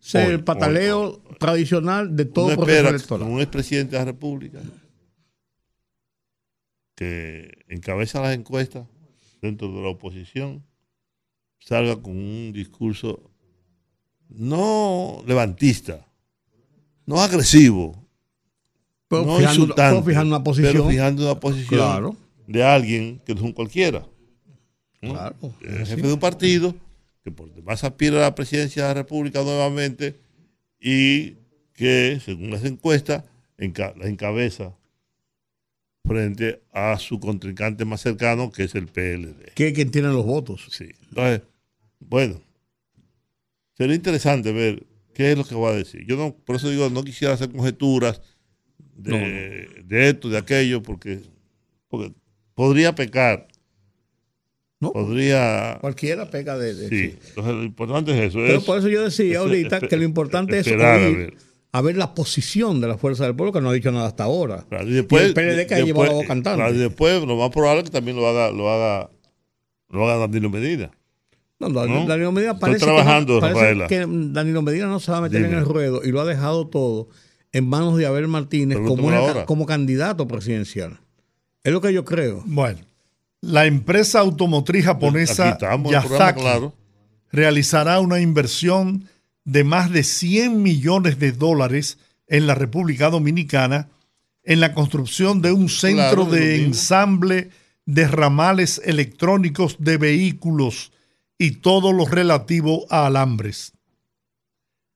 Es el Hoy, pataleo tradicional de todo proceso electoral. un expresidente de la República que encabeza las encuestas dentro de la oposición salga con un discurso no levantista, no agresivo, Pero no fijando- insultante, pero fijando una posición. pero fijando una posición Claro. de alguien que no es un cualquiera. ¿no? Claro, el jefe de un partido que por demás aspira a la presidencia de la República nuevamente y que, según las encuestas, enca- la encabeza frente a su contrincante más cercano, que es el PLD. Que es quien tiene los votos. Sí. Entonces, bueno, sería interesante ver qué es lo que va a decir. Yo no, por eso digo, no quisiera hacer conjeturas de, de esto, de aquello, porque, porque podría pecar. ¿No? Podría. Cualquiera pega de, de- Sí. sí. Entonces, lo importante es eso. Pero es- por eso yo decía es- ahorita que lo importante es esperar a oír ver. A ver la posición de la fuerza del pueblo, que no ha dicho nada hasta ahora. Claro, y después, Y el PLD que ha llevado la voz cantante. claro, y después, lo más probable es que también lo haga, lo haga, lo haga Danilo Medina. No, Dan- ¿No? Danilo Medina Estoy parece, trabajando, que, no- parece que Danilo Medina no se va a meter Dime. en el ruedo y lo ha dejado todo en manos de Abel Martínez como, una- candidato presidencial. Es lo que yo creo. Bueno, la empresa automotriz japonesa claro. realizará una inversión de más de 100 millones de dólares en la República Dominicana en la construcción de un centro Claro, de ensamble de ramales electrónicos de vehículos y todo lo relativo a alambres.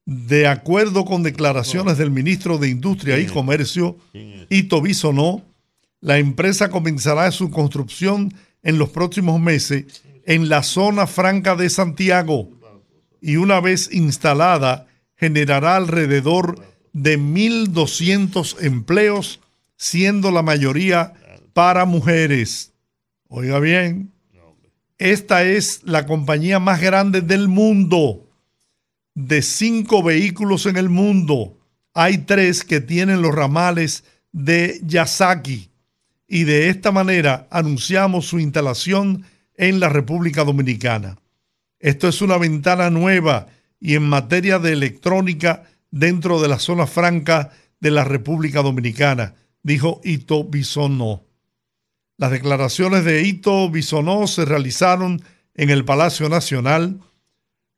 De acuerdo con declaraciones del ministro de Industria y Comercio, Ito Bisonó, la empresa comenzará su construcción en los próximos meses en la zona franca de Santiago y una vez instalada generará alrededor de 1.200 empleos, siendo la mayoría para mujeres. Oiga bien, esta es la compañía más grande del mundo. De cinco vehículos en el mundo, hay tres que tienen los ramales de Yasaki y de esta manera anunciamos su instalación en la República Dominicana. Esto es una ventana nueva y en materia de electrónica dentro de la zona franca de la República Dominicana, dijo Ito Bisonó. Las declaraciones de Ito Bisonó se realizaron en el Palacio Nacional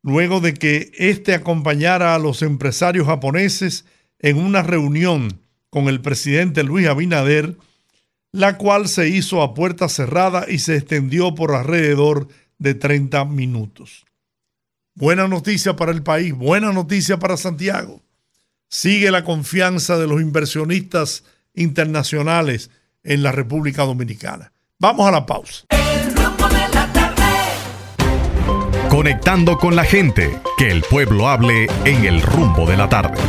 luego de que éste acompañara a los empresarios japoneses en una reunión con el presidente Luis Abinader, la cual se hizo a puerta cerrada y se extendió por alrededor de 30 minutos. Buena noticia para el país, buena noticia para Santiago. Sigue la confianza de los inversionistas internacionales en la República Dominicana. Vamos a la pausa. El rumbo de la tarde. Conectando con la gente, que el pueblo hable en el rumbo de la tarde.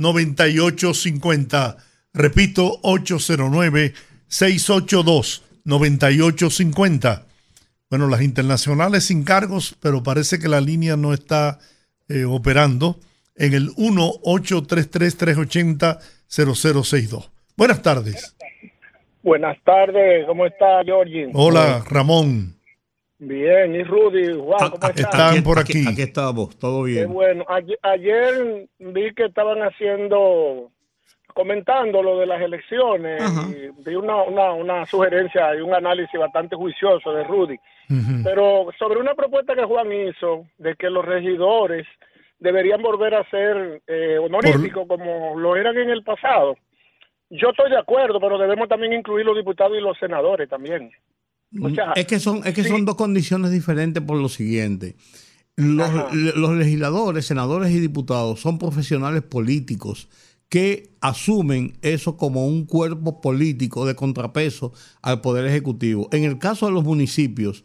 ...809-682-9850... Repito, 809-682-9850. Bueno, las internacionales sin cargos, pero parece que la línea no está eh, operando en el 1-833-380-0062. Buenas tardes. Buenas tardes, ¿cómo está, Georgie? Hola, Ramón. Bien, y Rudy, Juan, ¿cómo está? Están por aquí. Aquí estamos, todo Qué bien. bueno. Ayer, ayer vi que estaban haciendo, comentando lo de las elecciones, y vi una, una, una sugerencia y un análisis bastante juicioso de Rudy. Pero sobre una propuesta que Juan hizo de que los regidores deberían volver a ser eh, honoríficos como lo eran en el pasado. Yo estoy de acuerdo, pero debemos también incluir los diputados y los senadores también. Es que son, es que son dos condiciones diferentes por lo siguiente. Los, los legisladores, senadores y diputados son profesionales políticos que asumen eso como un cuerpo político de contrapeso al Poder Ejecutivo. En el caso de los municipios,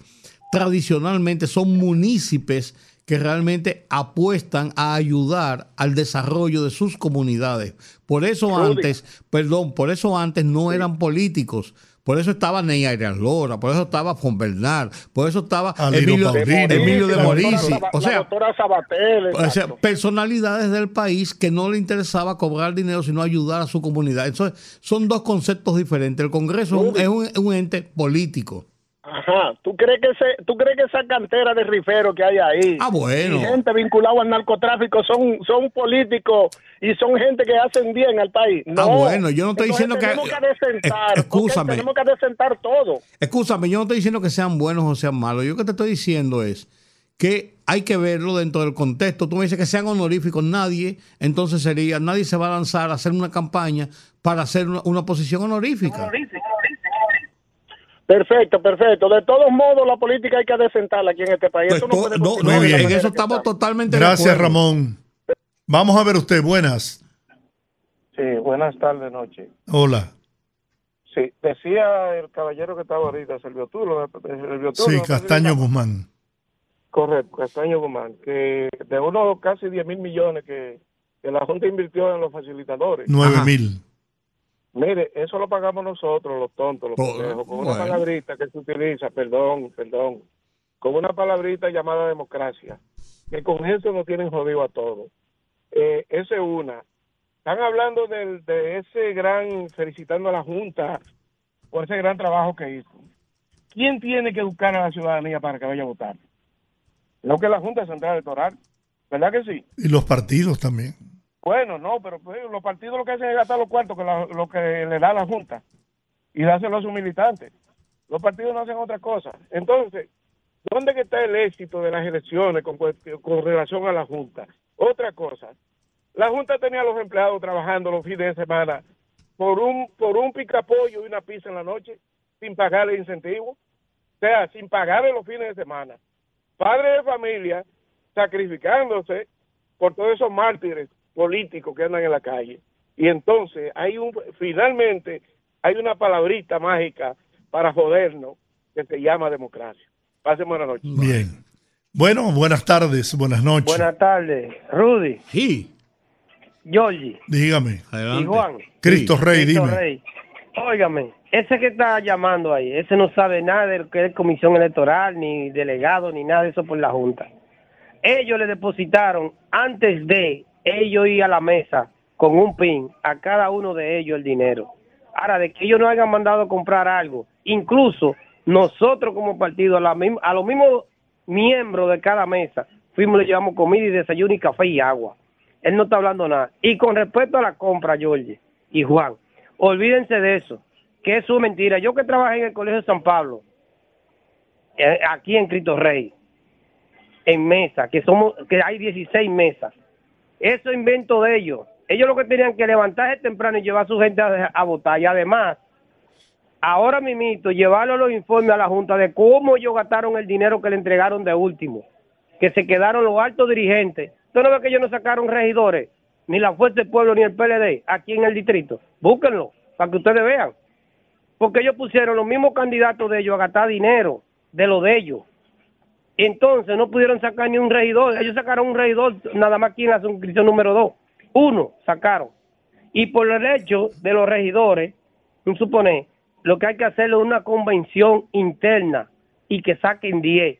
tradicionalmente son municipios que realmente apuestan a ayudar al desarrollo de sus comunidades. Por eso Rudy. antes, perdón, por eso antes no eran políticos, Por eso estaba Ney Arias Lora, por eso estaba Juan Bernard, por eso estaba Emilio, Paulino. Emilio de. Saba- O la sea, doctora Sabatel, o sea, personalidades del país que no le interesaba cobrar dinero, sino ayudar a su comunidad. Eso es- son dos conceptos diferentes. El Congreso es un- es un, es un ente político. Ajá. ¿Tú crees que ese, tú crees que esa cantera de rifero que hay ahí? Ah, bueno. Y gente vinculada al narcotráfico son son políticos y son gente que hacen bien al país. No. Ah, bueno, yo no estoy diciendo que- tenemos que desentar. Eh, excúsame. ok, Tenemos que desentar todo. Escúchame, yo no estoy diciendo que sean buenos o sean malos. Yo lo que te estoy diciendo es que hay que verlo dentro del contexto. Tú me dices que sean honoríficos, nadie, entonces sería, nadie se va a lanzar a hacer una campaña para hacer una, una posición honorífica. Perfecto, perfecto. De todos modos, la política hay que desentarla aquí en este país. Pues Eso no puede no, no, de la en manera eso que estamos está. totalmente de Gracias, acuerdo. Ramón. Vamos a ver usted, buenas. Sí, buenas tardes, noche. Hola. Sí, decía el caballero que estaba ahorita, Servio Tulo, Servio Tulo, Sí, Castaño Guzmán. Correcto, Castaño Guzmán, que de unos casi 10 mil millones que, que la Junta invirtió en los facilitadores. Nueve Ajá. mil. Mire, eso lo pagamos nosotros, los tontos, los Oh, pendejos, con una palabrita que se utiliza, perdón, perdón, con una palabrita llamada democracia, que con eso nos tienen jodido a todos. Eh, esa es una. Están hablando del- de ese gran, felicitando a la Junta por ese gran trabajo que hizo. ¿Quién tiene que educar a la ciudadanía para que vaya a votar? No que la Junta Central Electoral, ¿verdad que sí? Y los partidos también. Bueno, no, pero pues, los partidos lo que hacen es gastar los cuartos que la- lo que le da la Junta y dárselo a sus militantes. Los partidos no hacen otra cosa. Entonces, ¿dónde está el éxito de las elecciones con, con relación a la Junta? Otra cosa, la Junta tenía a los empleados trabajando los fines de semana por un por un picapollo y una pizza en la noche sin pagarle incentivo, o sea, sin pagarle los fines de semana. Padres de familia sacrificándose por todos esos mártires políticos que andan en la calle. Y entonces hay un finalmente hay una palabrita mágica para jodernos que se llama democracia. Pasen buena noche. Bien. Bueno, buenas tardes, buenas noches. Buenas tardes, Rudy, Sí, Georgie Dígame. adelante. y Juan. Cristo Rey, Cristo dime. Rey. Óigame, ese que está llamando ahí, ese no sabe nada de lo que es comisión electoral, ni delegado, ni nada de eso por la Junta. Ellos le depositaron, antes de ellos ir a la mesa con un pin, a cada uno de ellos el dinero. Ahora, de que ellos no hayan mandado comprar algo, incluso nosotros como partido, a, los mismos miembros de cada mesa, fuimos, le llevamos comida y desayuno y café y agua. Él no está hablando nada. Y con respecto a la compra, George y Juan, olvídense de eso, que es mentira. Yo que trabajé en el Colegio de San Pablo, eh, aquí en Cristo Rey, en mesa, que somos, que hay 16 mesas. Eso es invento de ellos. Ellos lo que tenían que levantarse temprano y llevar a su gente a, votar. Y además, ahora mismito, llevarle los informes a la Junta de cómo ellos gastaron el dinero que le entregaron de último. Que se quedaron los altos dirigentes. ¿Usted no ve que ellos no sacaron regidores? Ni la Fuerza del Pueblo ni el PLD aquí en el distrito. Búsquenlo para que ustedes vean. Porque ellos pusieron los mismos candidatos de ellos a gastar dinero de lo de ellos. Entonces no pudieron sacar ni un regidor. Ellos sacaron un regidor nada más aquí en la suscripción número 2. Uno sacaron. Y por el hecho de los regidores, supone, lo que hay que hacer es una convención interna y que saquen 10.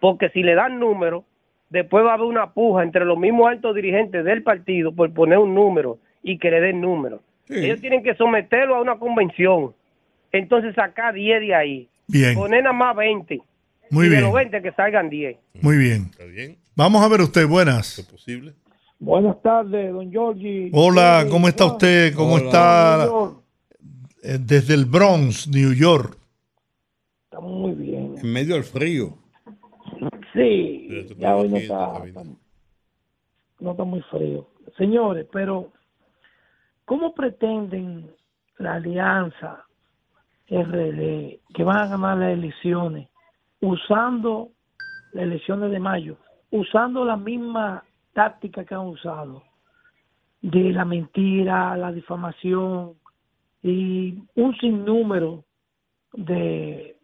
Porque si le dan número, después va a haber una puja entre los mismos altos dirigentes del partido por poner un número y que le den número. Ellos tienen que someterlo a una convención. Entonces sacar 10 de ahí. Bien. Poner nada más 20. Muy y de bien. los 20 que salgan 10. Muy bien. ¿Está bien? Vamos a ver usted, buenas. ¿Es posible? Buenas tardes, don Georgie. Hola, ¿cómo está usted? ¿Cómo Hola. está? Eh, Desde el Bronx, New York. Estamos muy bien. En medio del frío. Sí, ya hoy no está, bien. no está muy frío. Señores, pero ¿cómo pretenden la alianza RD que van a ganar las elecciones usando las elecciones de mayo, usando la misma táctica que han usado de la mentira, la difamación y un sinnúmero de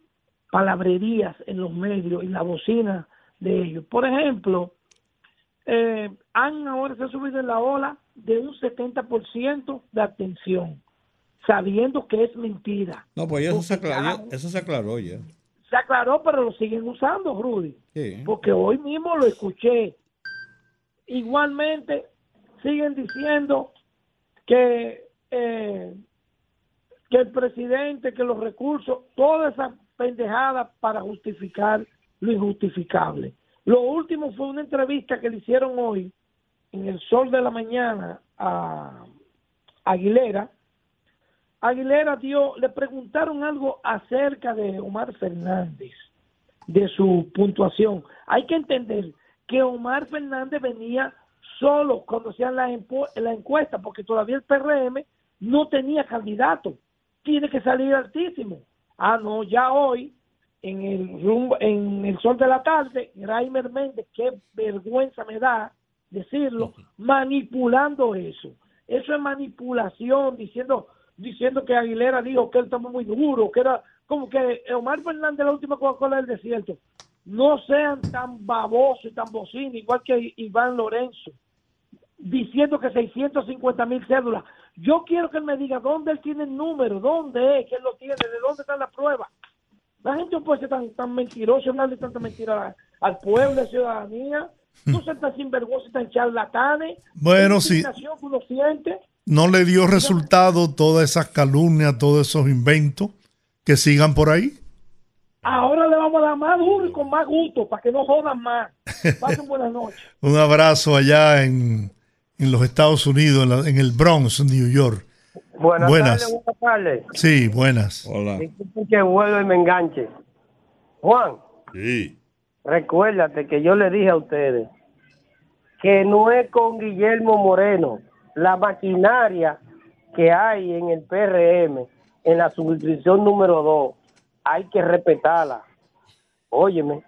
palabrerías en los medios y la bocina de ellos. Por ejemplo, eh, han ahora se ha subido en la ola de un 70% de atención. sabiendo que es mentira. No, pues eso se, aclaró, ya eso se aclaró ya. Se aclaró, pero lo siguen usando, Rudy. Sí. Porque hoy mismo lo escuché. Igualmente, siguen diciendo que, eh, que el presidente, que los recursos, toda esa pendejada para justificar lo injustificable. Lo último fue una entrevista que le hicieron hoy en el sol de la mañana a Aguilera. Aguilera dio, le preguntaron algo acerca de Omar Fernández, de su puntuación. Hay que entender que Omar Fernández venía solo cuando hacían la, la encuesta, porque todavía el PRM no tenía candidato. Tiene que salir altísimo. Ah, no, ya hoy, en el rumbo, en el sol de la tarde, Raimer Méndez, qué vergüenza me da decirlo, manipulando eso. Eso es manipulación, diciendo diciendo que Aguilera dijo que él estaba muy duro, que era como que Omar Fernández la última Coca-Cola del desierto. No sean tan babosos y tan bocinos, igual que Iván Lorenzo, diciendo que 650 mil cédulas. Yo quiero que él me diga dónde él tiene el número, dónde es, que él lo tiene, de dónde está la prueba. La gente no puede ser tan, tan mentirosa, hablarle tanta mentira al pueblo, a la ciudadanía. No ser tan sinvergüenza, tan charlatanes. Bueno, sí. indignación que uno siente. No le dio resultado todas esas calumnias, todos esos inventos que sigan por ahí. Ahora le vamos a dar más duro y con más gusto para que no jodan más. Pasen buenas noches. Un abrazo allá en, en los Estados Unidos, en, la- en el Bronx, New York. Buenas, Buenas. tardes, buenas tardes. Sí, buenas. Hola. Que vuelva y me enganche. Juan, Sí. recuérdate que yo le dije a ustedes que no es con Guillermo Moreno la maquinaria que hay en el PRM, en la suscripción número 2, hay que respetarla. Óyeme,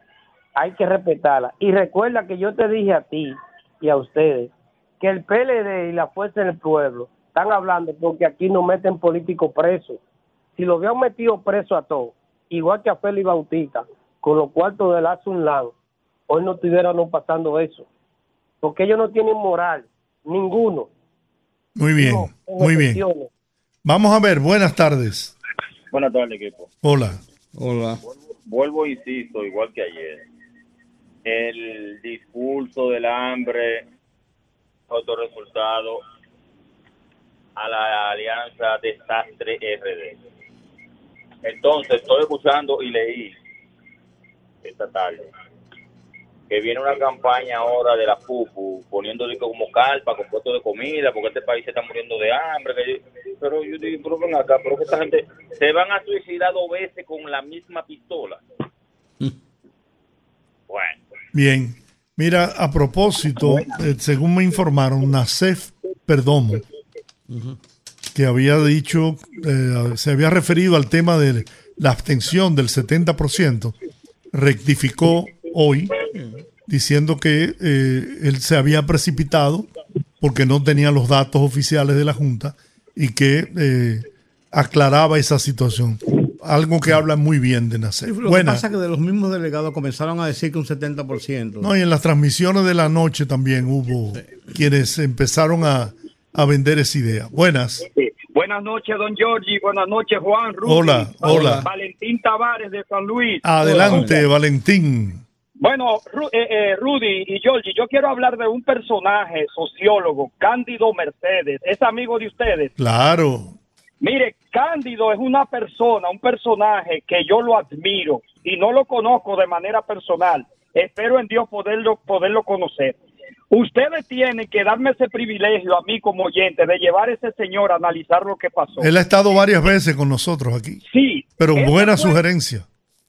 hay que respetarla. Y recuerda que yo te dije a ti y a ustedes que el PLD y la Fuerza del Pueblo están hablando porque aquí no meten políticos presos. Si lo habían metido preso a todos, igual que a Félix Bautista, con los cuartos del Azulán, hoy no estuviéramos pasando eso. Porque ellos no tienen moral, ninguno. Muy bien, muy bien. Vamos a ver, buenas tardes. Buenas tardes, equipo. Hola. Hola. Vuelvo, insisto, igual que ayer. El discurso del hambre, otro resultado a la alianza Desastre RD. Entonces, estoy escuchando y leí esta tarde que viene una campaña ahora de la FUPU poniéndole como carpa con puestos de comida porque este país se está muriendo de hambre. que yo- pero yo digo, pero ven acá, pero que esta gente se van a suicidar dos veces con la misma pistola. Bueno, Bien. Mira, a propósito, eh, según me informaron, Nacef Perdomo, que había dicho, eh, se había referido al tema de la abstención del 70%, rectificó hoy diciendo que eh, él se había precipitado porque no tenía los datos oficiales de la Junta y que eh, aclaraba esa situación. Algo que habla muy bien de Nacef. Lo que pasa es que de los mismos delegados comenzaron a decir que un 70%. No, y en las transmisiones de la noche también hubo quienes empezaron a, a vender esa idea. Buenas. Buenas noches, don Giorgi. Buenas noches, Juan. Rudy. Hola, hola. Valentín Tavares de San Luis. Adelante, Valentín. Bueno, Ru- eh, eh, Rudy y Giorgi, yo quiero hablar de un personaje sociólogo, Cándido Mercedes. Es amigo de ustedes. Claro. Mire, Cándido es una persona, un personaje que yo lo admiro y no lo conozco de manera personal. Espero en Dios poderlo, poderlo conocer. Ustedes tienen que darme ese privilegio a mí como oyente de llevar a ese señor a analizar lo que pasó. Él ha estado varias veces con nosotros aquí. Sí. Pero buena fue- sugerencia.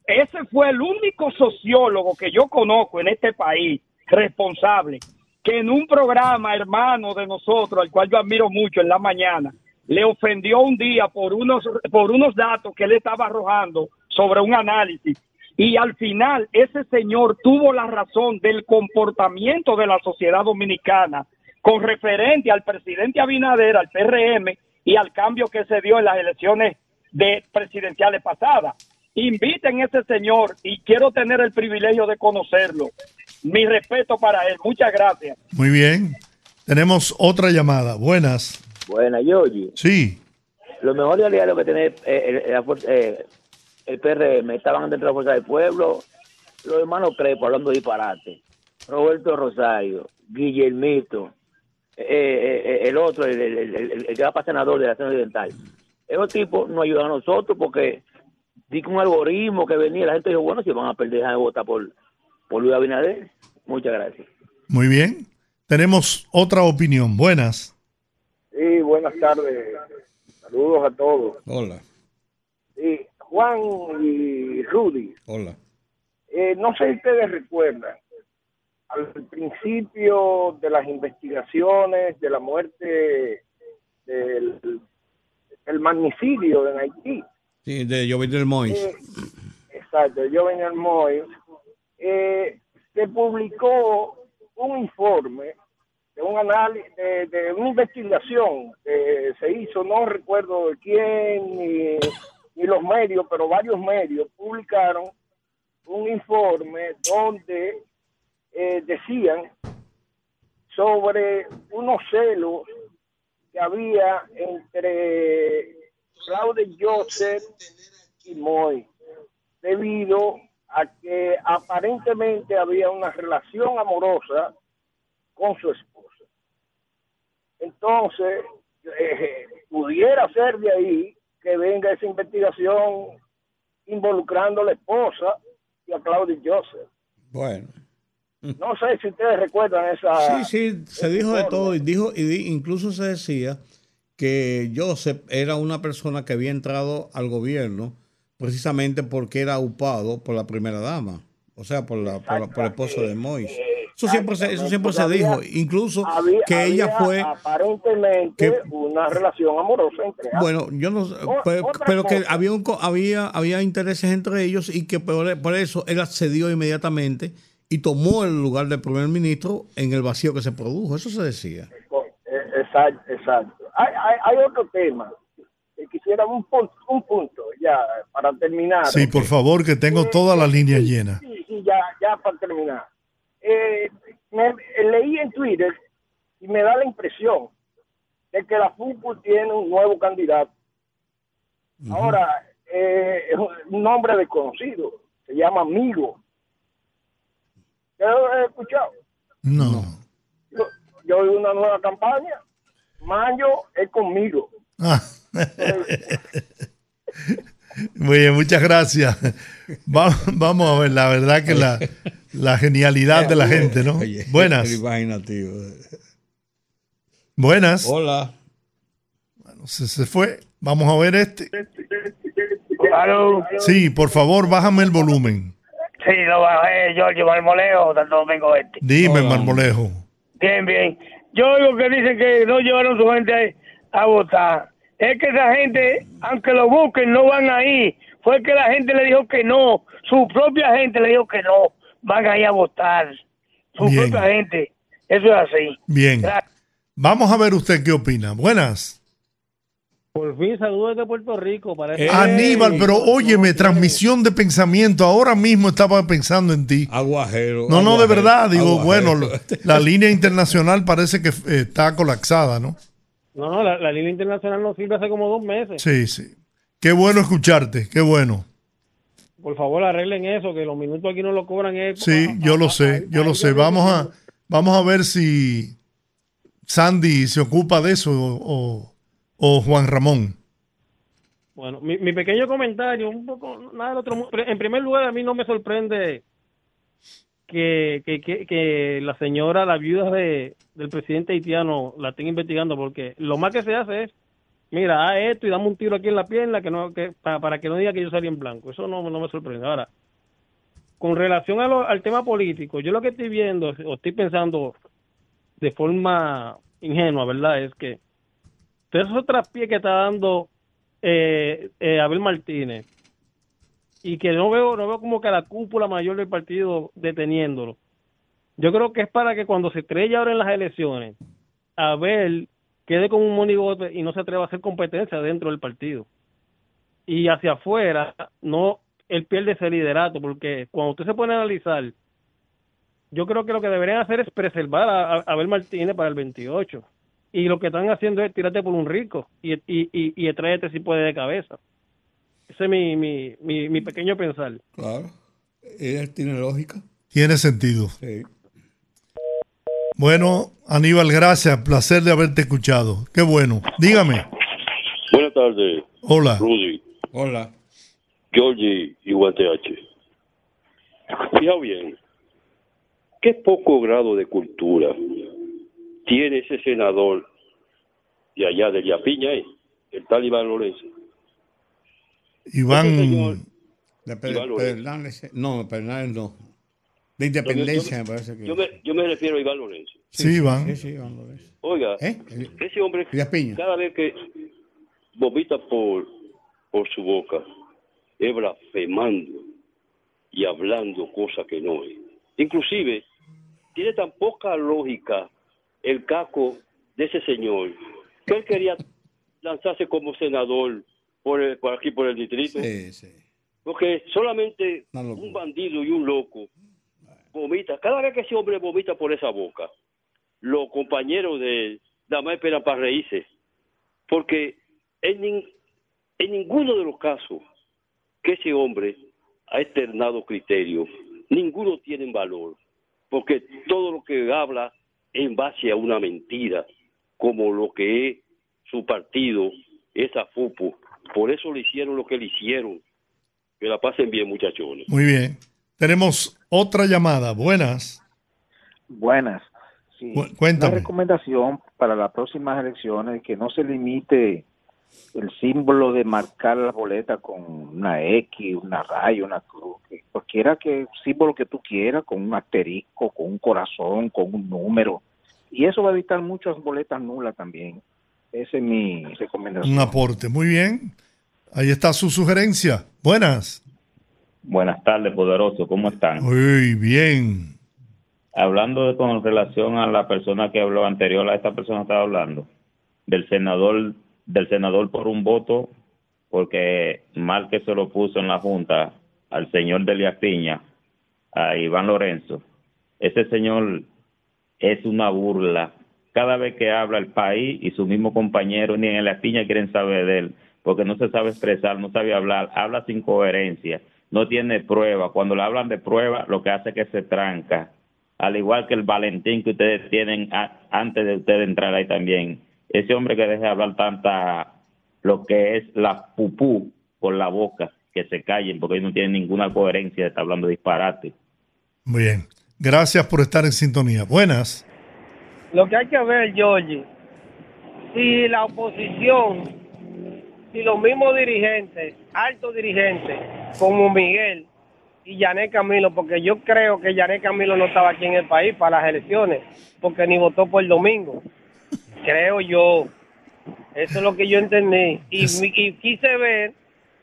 Ese fue el único sociólogo que yo conozco en este país responsable que en un programa hermano de nosotros, al cual yo admiro mucho en la mañana, le ofendió un día por unos, por unos datos que él estaba arrojando sobre un análisis. Y al final ese señor tuvo la razón del comportamiento de la sociedad dominicana con referente al presidente Abinader, al PRM y al cambio que se dio en las elecciones de presidenciales pasadas. Inviten a ese señor y quiero tener el privilegio de conocerlo. Mi respeto para él. Muchas gracias. Muy bien. Tenemos otra llamada. Buenas. Buena, Yoyi. Sí. los mejores aliados que tiene eh, el, la fuerza- eh, el PRM estaban dentro de la fuerza del pueblo, los hermanos Crepo hablando disparate, Roberto Rosario, Guillermito, eh, eh, eh, el otro, el, el- el- el- el que va para senador de la Zona Oriental. Esos tipos no ayudan a nosotros porque di que un algoritmo que venía, la gente dijo, bueno, si van a perder, de votar por, por Luis Abinader. Muchas gracias. Muy bien. Tenemos otra opinión. Buenas. Sí, buenas tardes. Saludos a todos. Hola, Sí, Juan y Rudy, hola. eh, no sé si ustedes recuerdan, al principio de las investigaciones de la muerte del el magnicidio en Haití, De Jovenel del Mois. eh, exacto, al Moy, eh, se publicó un informe de un análisis, de, de una investigación que se hizo, no recuerdo de quién ni, ni los medios, pero varios medios publicaron un informe donde eh, decían sobre unos celos que había entre Claude Joseph y Moy, debido a que aparentemente había una relación amorosa con su esposa. Entonces, eh, pudiera ser de ahí que venga esa investigación involucrando a la esposa y a Claudia Joseph. Bueno. No sé si ustedes recuerdan esa... Sí, sí, se dijo de todo y dijo y di- incluso se decía que Joseph era una persona que había entrado al gobierno precisamente porque era upado por la primera dama, o sea, por la por, la- por el esposo de Mois. Eso siempre se, eso siempre se Había- dijo, incluso había- que ella fue aparentemente que- una relación amorosa entre ambos. bueno, yo no sé, O- pero que había un había había intereses entre ellos y que por, por eso él accedió inmediatamente y tomó el lugar del primer ministro en el vacío que se produjo, eso se decía. Eh, Exacto, exacto. Hay, hay, hay otro tema que quisiera un punto, un punto ya para terminar. Sí, por favor, que tengo toda la línea llena. Sí, sí, ya, ya para terminar. Eh, me- leí en Twitter y me da la impresión de que la fútbol tiene un nuevo candidato. Ahora, eh, es un nombre desconocido, se llama Amigo. ¿Lo he escuchado? No. Yo, yo una nueva campaña, Mayo es conmigo. Ah. Muy bien, muchas gracias. Va- vamos a ver, la verdad que la, la genialidad de la gente, ¿no? Buenas. Buenas. Hola. Bueno, se, se fue. Vamos a ver este. Sí, por favor, bájame el volumen. Sí, lo bajé, Giorgio Marmolejo, Santo Domingo Este. Dime, Marmolejo. Bien, bien. Yo oigo que dicen que no llevaron su gente a votar. Es que esa gente, aunque lo busquen, no van ahí. Fue que la gente le dijo que no. Su propia gente le dijo que no. Van ahí a votar. Su Bien. propia gente. Eso es así. Bien. Vamos a ver usted qué opina. Buenas. Por fin, saludos desde Puerto Rico. Para Aníbal, pero óyeme, transmisión de pensamiento. Ahora mismo estaba pensando en ti. Aguajero. No, no, de verdad. Digo, aguajero. bueno, la línea internacional parece que eh, está colapsada, ¿no? No, no, la, la línea internacional no sirve hace como dos meses. Sí, sí. Qué bueno escucharte, qué bueno. Por favor, arreglen eso, que los minutos aquí no lo cobran. Es Sí, yo lo sé, yo lo sé. Vamos a, vamos a ver si Sandy se ocupa de eso o, o Juan Ramón. Bueno, mi, mi pequeño comentario, un poco, nada del otro mundo. En primer lugar, a mí no me sorprende que, que, que, que la señora, la viuda de, del presidente haitiano, la estén investigando, porque lo más que se hace es, mira, haz esto y dame un tiro aquí en la pierna que no, que, para, para que no diga que yo salí en blanco. Eso no, no me sorprende. Ahora, con relación a al tema político, yo lo que estoy viendo, o estoy pensando de forma ingenua, ¿verdad? Es que de esos traspiés que está dando eh, eh, Abel Martínez y que no veo no veo como que la cúpula mayor del partido deteniéndolo. Yo creo que es para que cuando se estrelle ahora en las elecciones, Abel quede como un monigote y no se atreva a hacer competencia dentro del partido. Y hacia afuera, no, él pierde ese liderato, porque cuando usted se pone a analizar, yo creo que lo que deberían hacer es preservar a Abel Martínez para el 28 y lo que están haciendo es tirarte por un rico y, y, y, y tráete si puede de cabeza. Ese es mi, mi, mi, mi pequeño pensar. Claro. Él tiene lógica. Tiene sentido. Sí. Bueno, Aníbal, gracias. Placer de haberte escuchado. Qué bueno. Dígame. Buenas tardes. Hola. Rudy, Hola. Georgie y Guanteache. Fija bien, qué poco grado de cultura tiene ese senador de allá de Yapiña, eh, el tal Iván Lorenzo. Iván. De Per- Iván Lorenzo. Fernández, no, Fernández no. De independencia, me parece que. Yo me, yo me refiero a Iván Lorenzo. Sí, Iván. Sí, sí, Iván Lorenzo. Oiga, ¿Eh? ese hombre, cada vez que vomita por, por su boca, es blasfemando y hablando cosas que no es. Inclusive, tiene tan poca lógica el caco de ese señor que él quería lanzarse como senador por, el- por aquí, por el distrito. Sí, sí. Porque solamente un bandido y un loco vomita. Cada vez que ese hombre vomita por esa boca, los compañeros de más esperan para reírse. Porque en, en ninguno de los casos que ese hombre ha externado criterio, ninguno tiene valor. Porque todo lo que habla en base a una mentira, como lo que es su partido, esa FUPU. Por eso le hicieron lo que le hicieron. Que la pasen bien, muchachones. Muy bien. Tenemos otra llamada. Buenas. Buenas. Sí, Cu- cuéntame. Una recomendación para las próximas elecciones que no se limite el símbolo de marcar la boleta con una X, una raya, una cruz, cualquiera que símbolo que tú quieras, con un asterisco, con un corazón, con un número. Y eso va a evitar muchas boletas nulas también. Esa es mi recomendación. Un aporte. Muy bien. Ahí está su sugerencia. Buenas. Buenas tardes, poderoso. ¿Cómo están? Muy bien. Hablando de, con relación a la persona que habló anterior a esta persona estaba hablando del senador del senador por un voto porque mal que se lo puso en la junta al señor de Elías Piña a Iván Lorenzo ese señor es una burla. Cada vez que habla el país y su mismo compañero ni en Elías Piña quieren saber de él porque no se sabe expresar no sabe hablar habla sin coherencia no tiene prueba. Cuando le hablan de prueba lo que hace es que se tranca. Al igual que el Valentín que ustedes tienen antes de ustedes entrar ahí también. Ese hombre que deje de hablar tanta lo que es la pupú por la boca, que se callen porque ellos no tienen ninguna coherencia de estar hablando disparate. Muy bien. Gracias por estar en sintonía. Buenas. Lo que hay que ver, Georgie, si la oposición, si los mismos dirigentes, altos dirigentes, como Miguel y Yané Camilo, porque yo creo que Yané Camilo no estaba aquí en el país para las elecciones, porque ni votó por el domingo. Creo yo. Eso es lo que yo entendí. Y, y quise ver,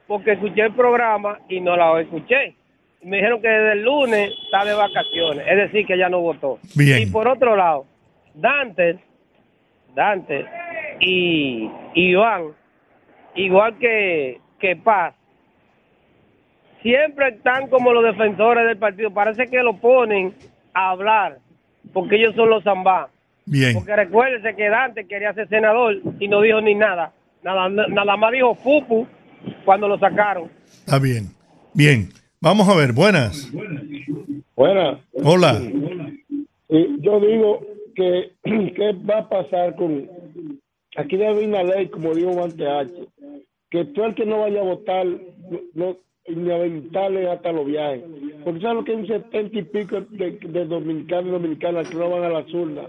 porque escuché el programa y no la escuché. Me dijeron que desde el lunes está de vacaciones, es decir, que ya no votó. Bien. Y por otro lado, Dante, Dante y y Iván, igual que, que Paz, siempre están como los defensores del partido. Parece que lo ponen a hablar, porque ellos son los zambá. Bien. Porque recuérdense que Dante quería ser senador y no dijo ni nada. Nada, nada más dijo Pupu cuando lo sacaron. Está bien. Bien. Vamos a ver. Buenas. Buenas. Hola. Y yo digo que qué va a pasar con aquí debe haber una ley como dijo Guante H que todo el que no vaya a votar no, no inhabilitarle hasta los viajes porque sabes lo que hay un setenta y pico de, de dominicanos y dominicanas que no van a las urnas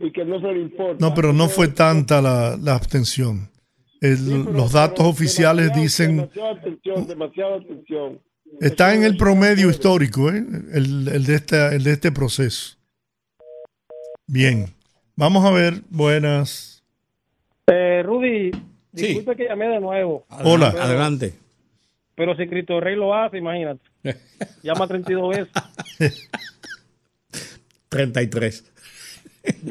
y que no se les importa No, pero no fue tanta la, la abstención. El- los datos oficiales dicen, demasiada atención demasiada atención está en el promedio histórico, ¿eh? el, el de este, el de este proceso. Bien. Vamos a ver. Buenas. Eh, Rudy, disculpe que llamé de nuevo. Hola. Pero- Adelante. Pero si Cristo Rey lo hace, imagínate. Llama 32 veces. 33.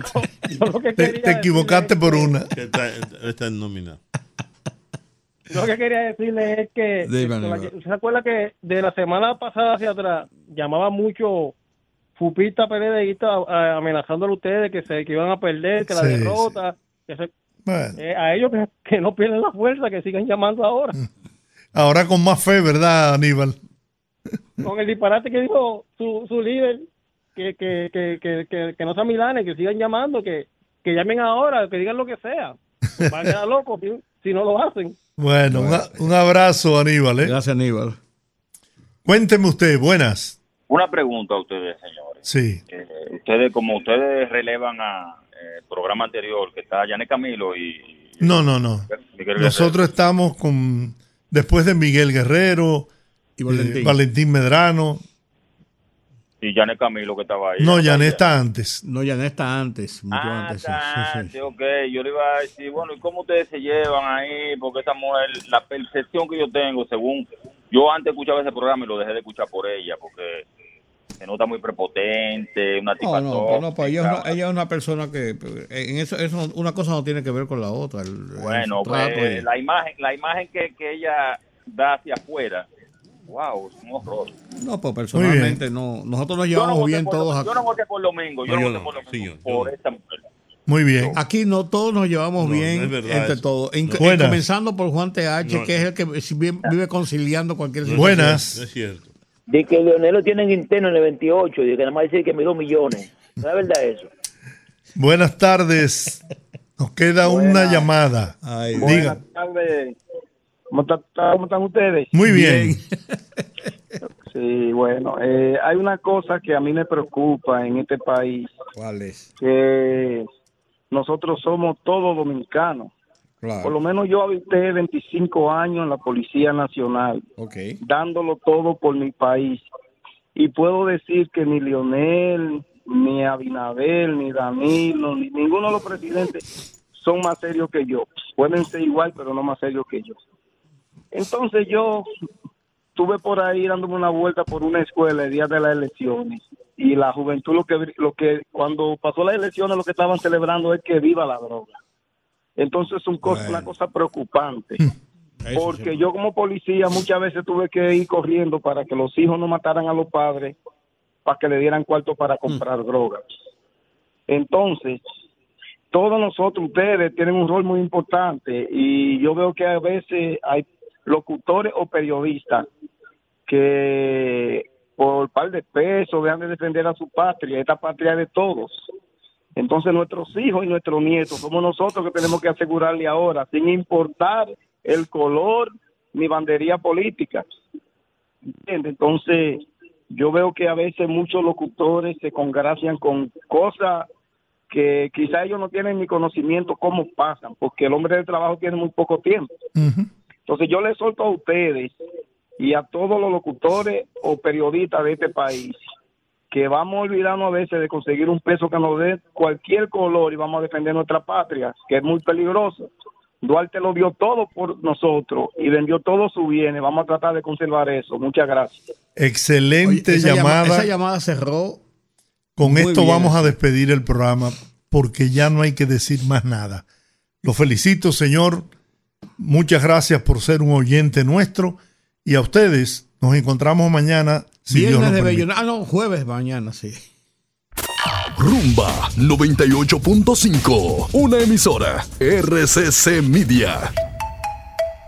Yo lo que Te, equivocaste por una. Que está, está en nómina. Lo que quería decirle es que, la-. ¿se acuerda que de la semana pasada hacia atrás llamaba mucho fupista PLDista eh, amenazándole a ustedes que se que iban a perder, que la Sí, derrota que se- Bueno, eh, a ellos que, que no pierden la fuerza, que sigan llamando ahora. Ahora con más fe, ¿verdad, Aníbal? Con el disparate que dijo su, su líder, que, que, que, que, que, que no sean milanes, que sigan llamando, que, que llamen ahora, que digan lo que sea. Van a quedar locos si, si no lo hacen. Bueno, una- un abrazo, Aníbal. ¿eh? Gracias, Aníbal. Cuénteme usted, buenas. Una pregunta a ustedes, señores. Sí. Eh, ustedes, como ustedes relevan a eh, programa anterior, que está Yané Camilo y No, no, no. Nosotros estamos con, después de Miguel Guerrero, y Valentín, Valentín Medrano. y Yané Camilo que estaba ahí. No, ya no está antes. No, ya no está antes, mucho Ah, antes. sí, está sí, sí. ok. Yo le iba a decir, bueno, ¿y cómo ustedes se llevan ahí? Porque esa mujer, la percepción que yo tengo, según yo antes escuchaba ese programa y lo dejé de escuchar por ella, porque se nota muy prepotente, una tipa No, no, pero no, pues ella, es una, ella es una persona que eh, en eso, eso una cosa no tiene que ver con la otra. el- el Bueno, trato pues, y- la imagen, la imagen que, que ella da hacia afuera, wow, es un horror. No, pues personalmente no. Nosotros nos llevamos voté bien por todos aquí. Yo no voté por Domingo, yo No, no, voté no, por Domingo, sí, yo- por esta mujer. Muy bien. Aquí no todos nos llevamos No, bien no verdad entre eso. todos. En- No. en- comenzando por Juan TH, No, que es el que vive, vive conciliando cualquier situación. Buenas. Es cierto. De que Leonel lo tienen interno en el 28, de que nada más dice que me dio millones. ¿No es verdad eso? Buenas tardes. Nos queda una llamada. Diga. Buenas tardes. ¿Cómo, está- cómo están ustedes? Muy bien. Sí, bueno, eh, hay una cosa que a mí me preocupa en este país, ¿Cuál es? que nosotros somos todos dominicanos. Claro. Por lo menos yo habité 25 años en la Policía Nacional, dándolo todo por mi país. Y puedo decir que ni Lionel, ni Abinadel, ni Danilo, ni ninguno de los presidentes son más serios que yo. Pueden ser igual, pero no más serios que yo. Entonces yo estuve por ahí dándome una vuelta por una escuela el día de las elecciones y la juventud lo que lo que cuando pasó las elecciones lo que estaban celebrando es que viva la droga. Entonces es un cos- una cosa preocupante. Porque yo como policía muchas veces tuve que ir corriendo para que los hijos no mataran a los padres para que le dieran cuarto para comprar drogas. Entonces, todos nosotros, ustedes, tienen un rol muy importante y yo veo que a veces hay locutores o periodistas que por par de pesos dejan de defender a su patria, esta patria de todos. Entonces nuestros hijos y nuestros nietos somos nosotros que tenemos que asegurarle ahora, sin importar el color ni bandería política. Entonces yo veo que a veces muchos locutores se congracian con cosas que quizá ellos no tienen ni conocimiento cómo pasan, porque el hombre del trabajo tiene muy poco tiempo. Entonces yo les solto a ustedes y a todos los locutores o periodistas de este país que vamos a olvidarnos a veces de conseguir un peso que nos dé cualquier color y vamos a defender nuestra patria, que es muy peligroso. Duarte lo dio todo por nosotros y vendió todos sus bienes. Vamos a tratar de conservar eso. Muchas gracias. Excelente Esa llama- llamada. esa llamada cerró. Con muy esto bien. vamos a despedir el programa porque ya no hay que decir más nada. Lo felicito, señor. Muchas gracias por ser un oyente nuestro. Y a ustedes nos encontramos mañana. Si Viernes de. Bellona. Ah, no, jueves mañana, sí. Rumba 98.5, una emisora RCC Media.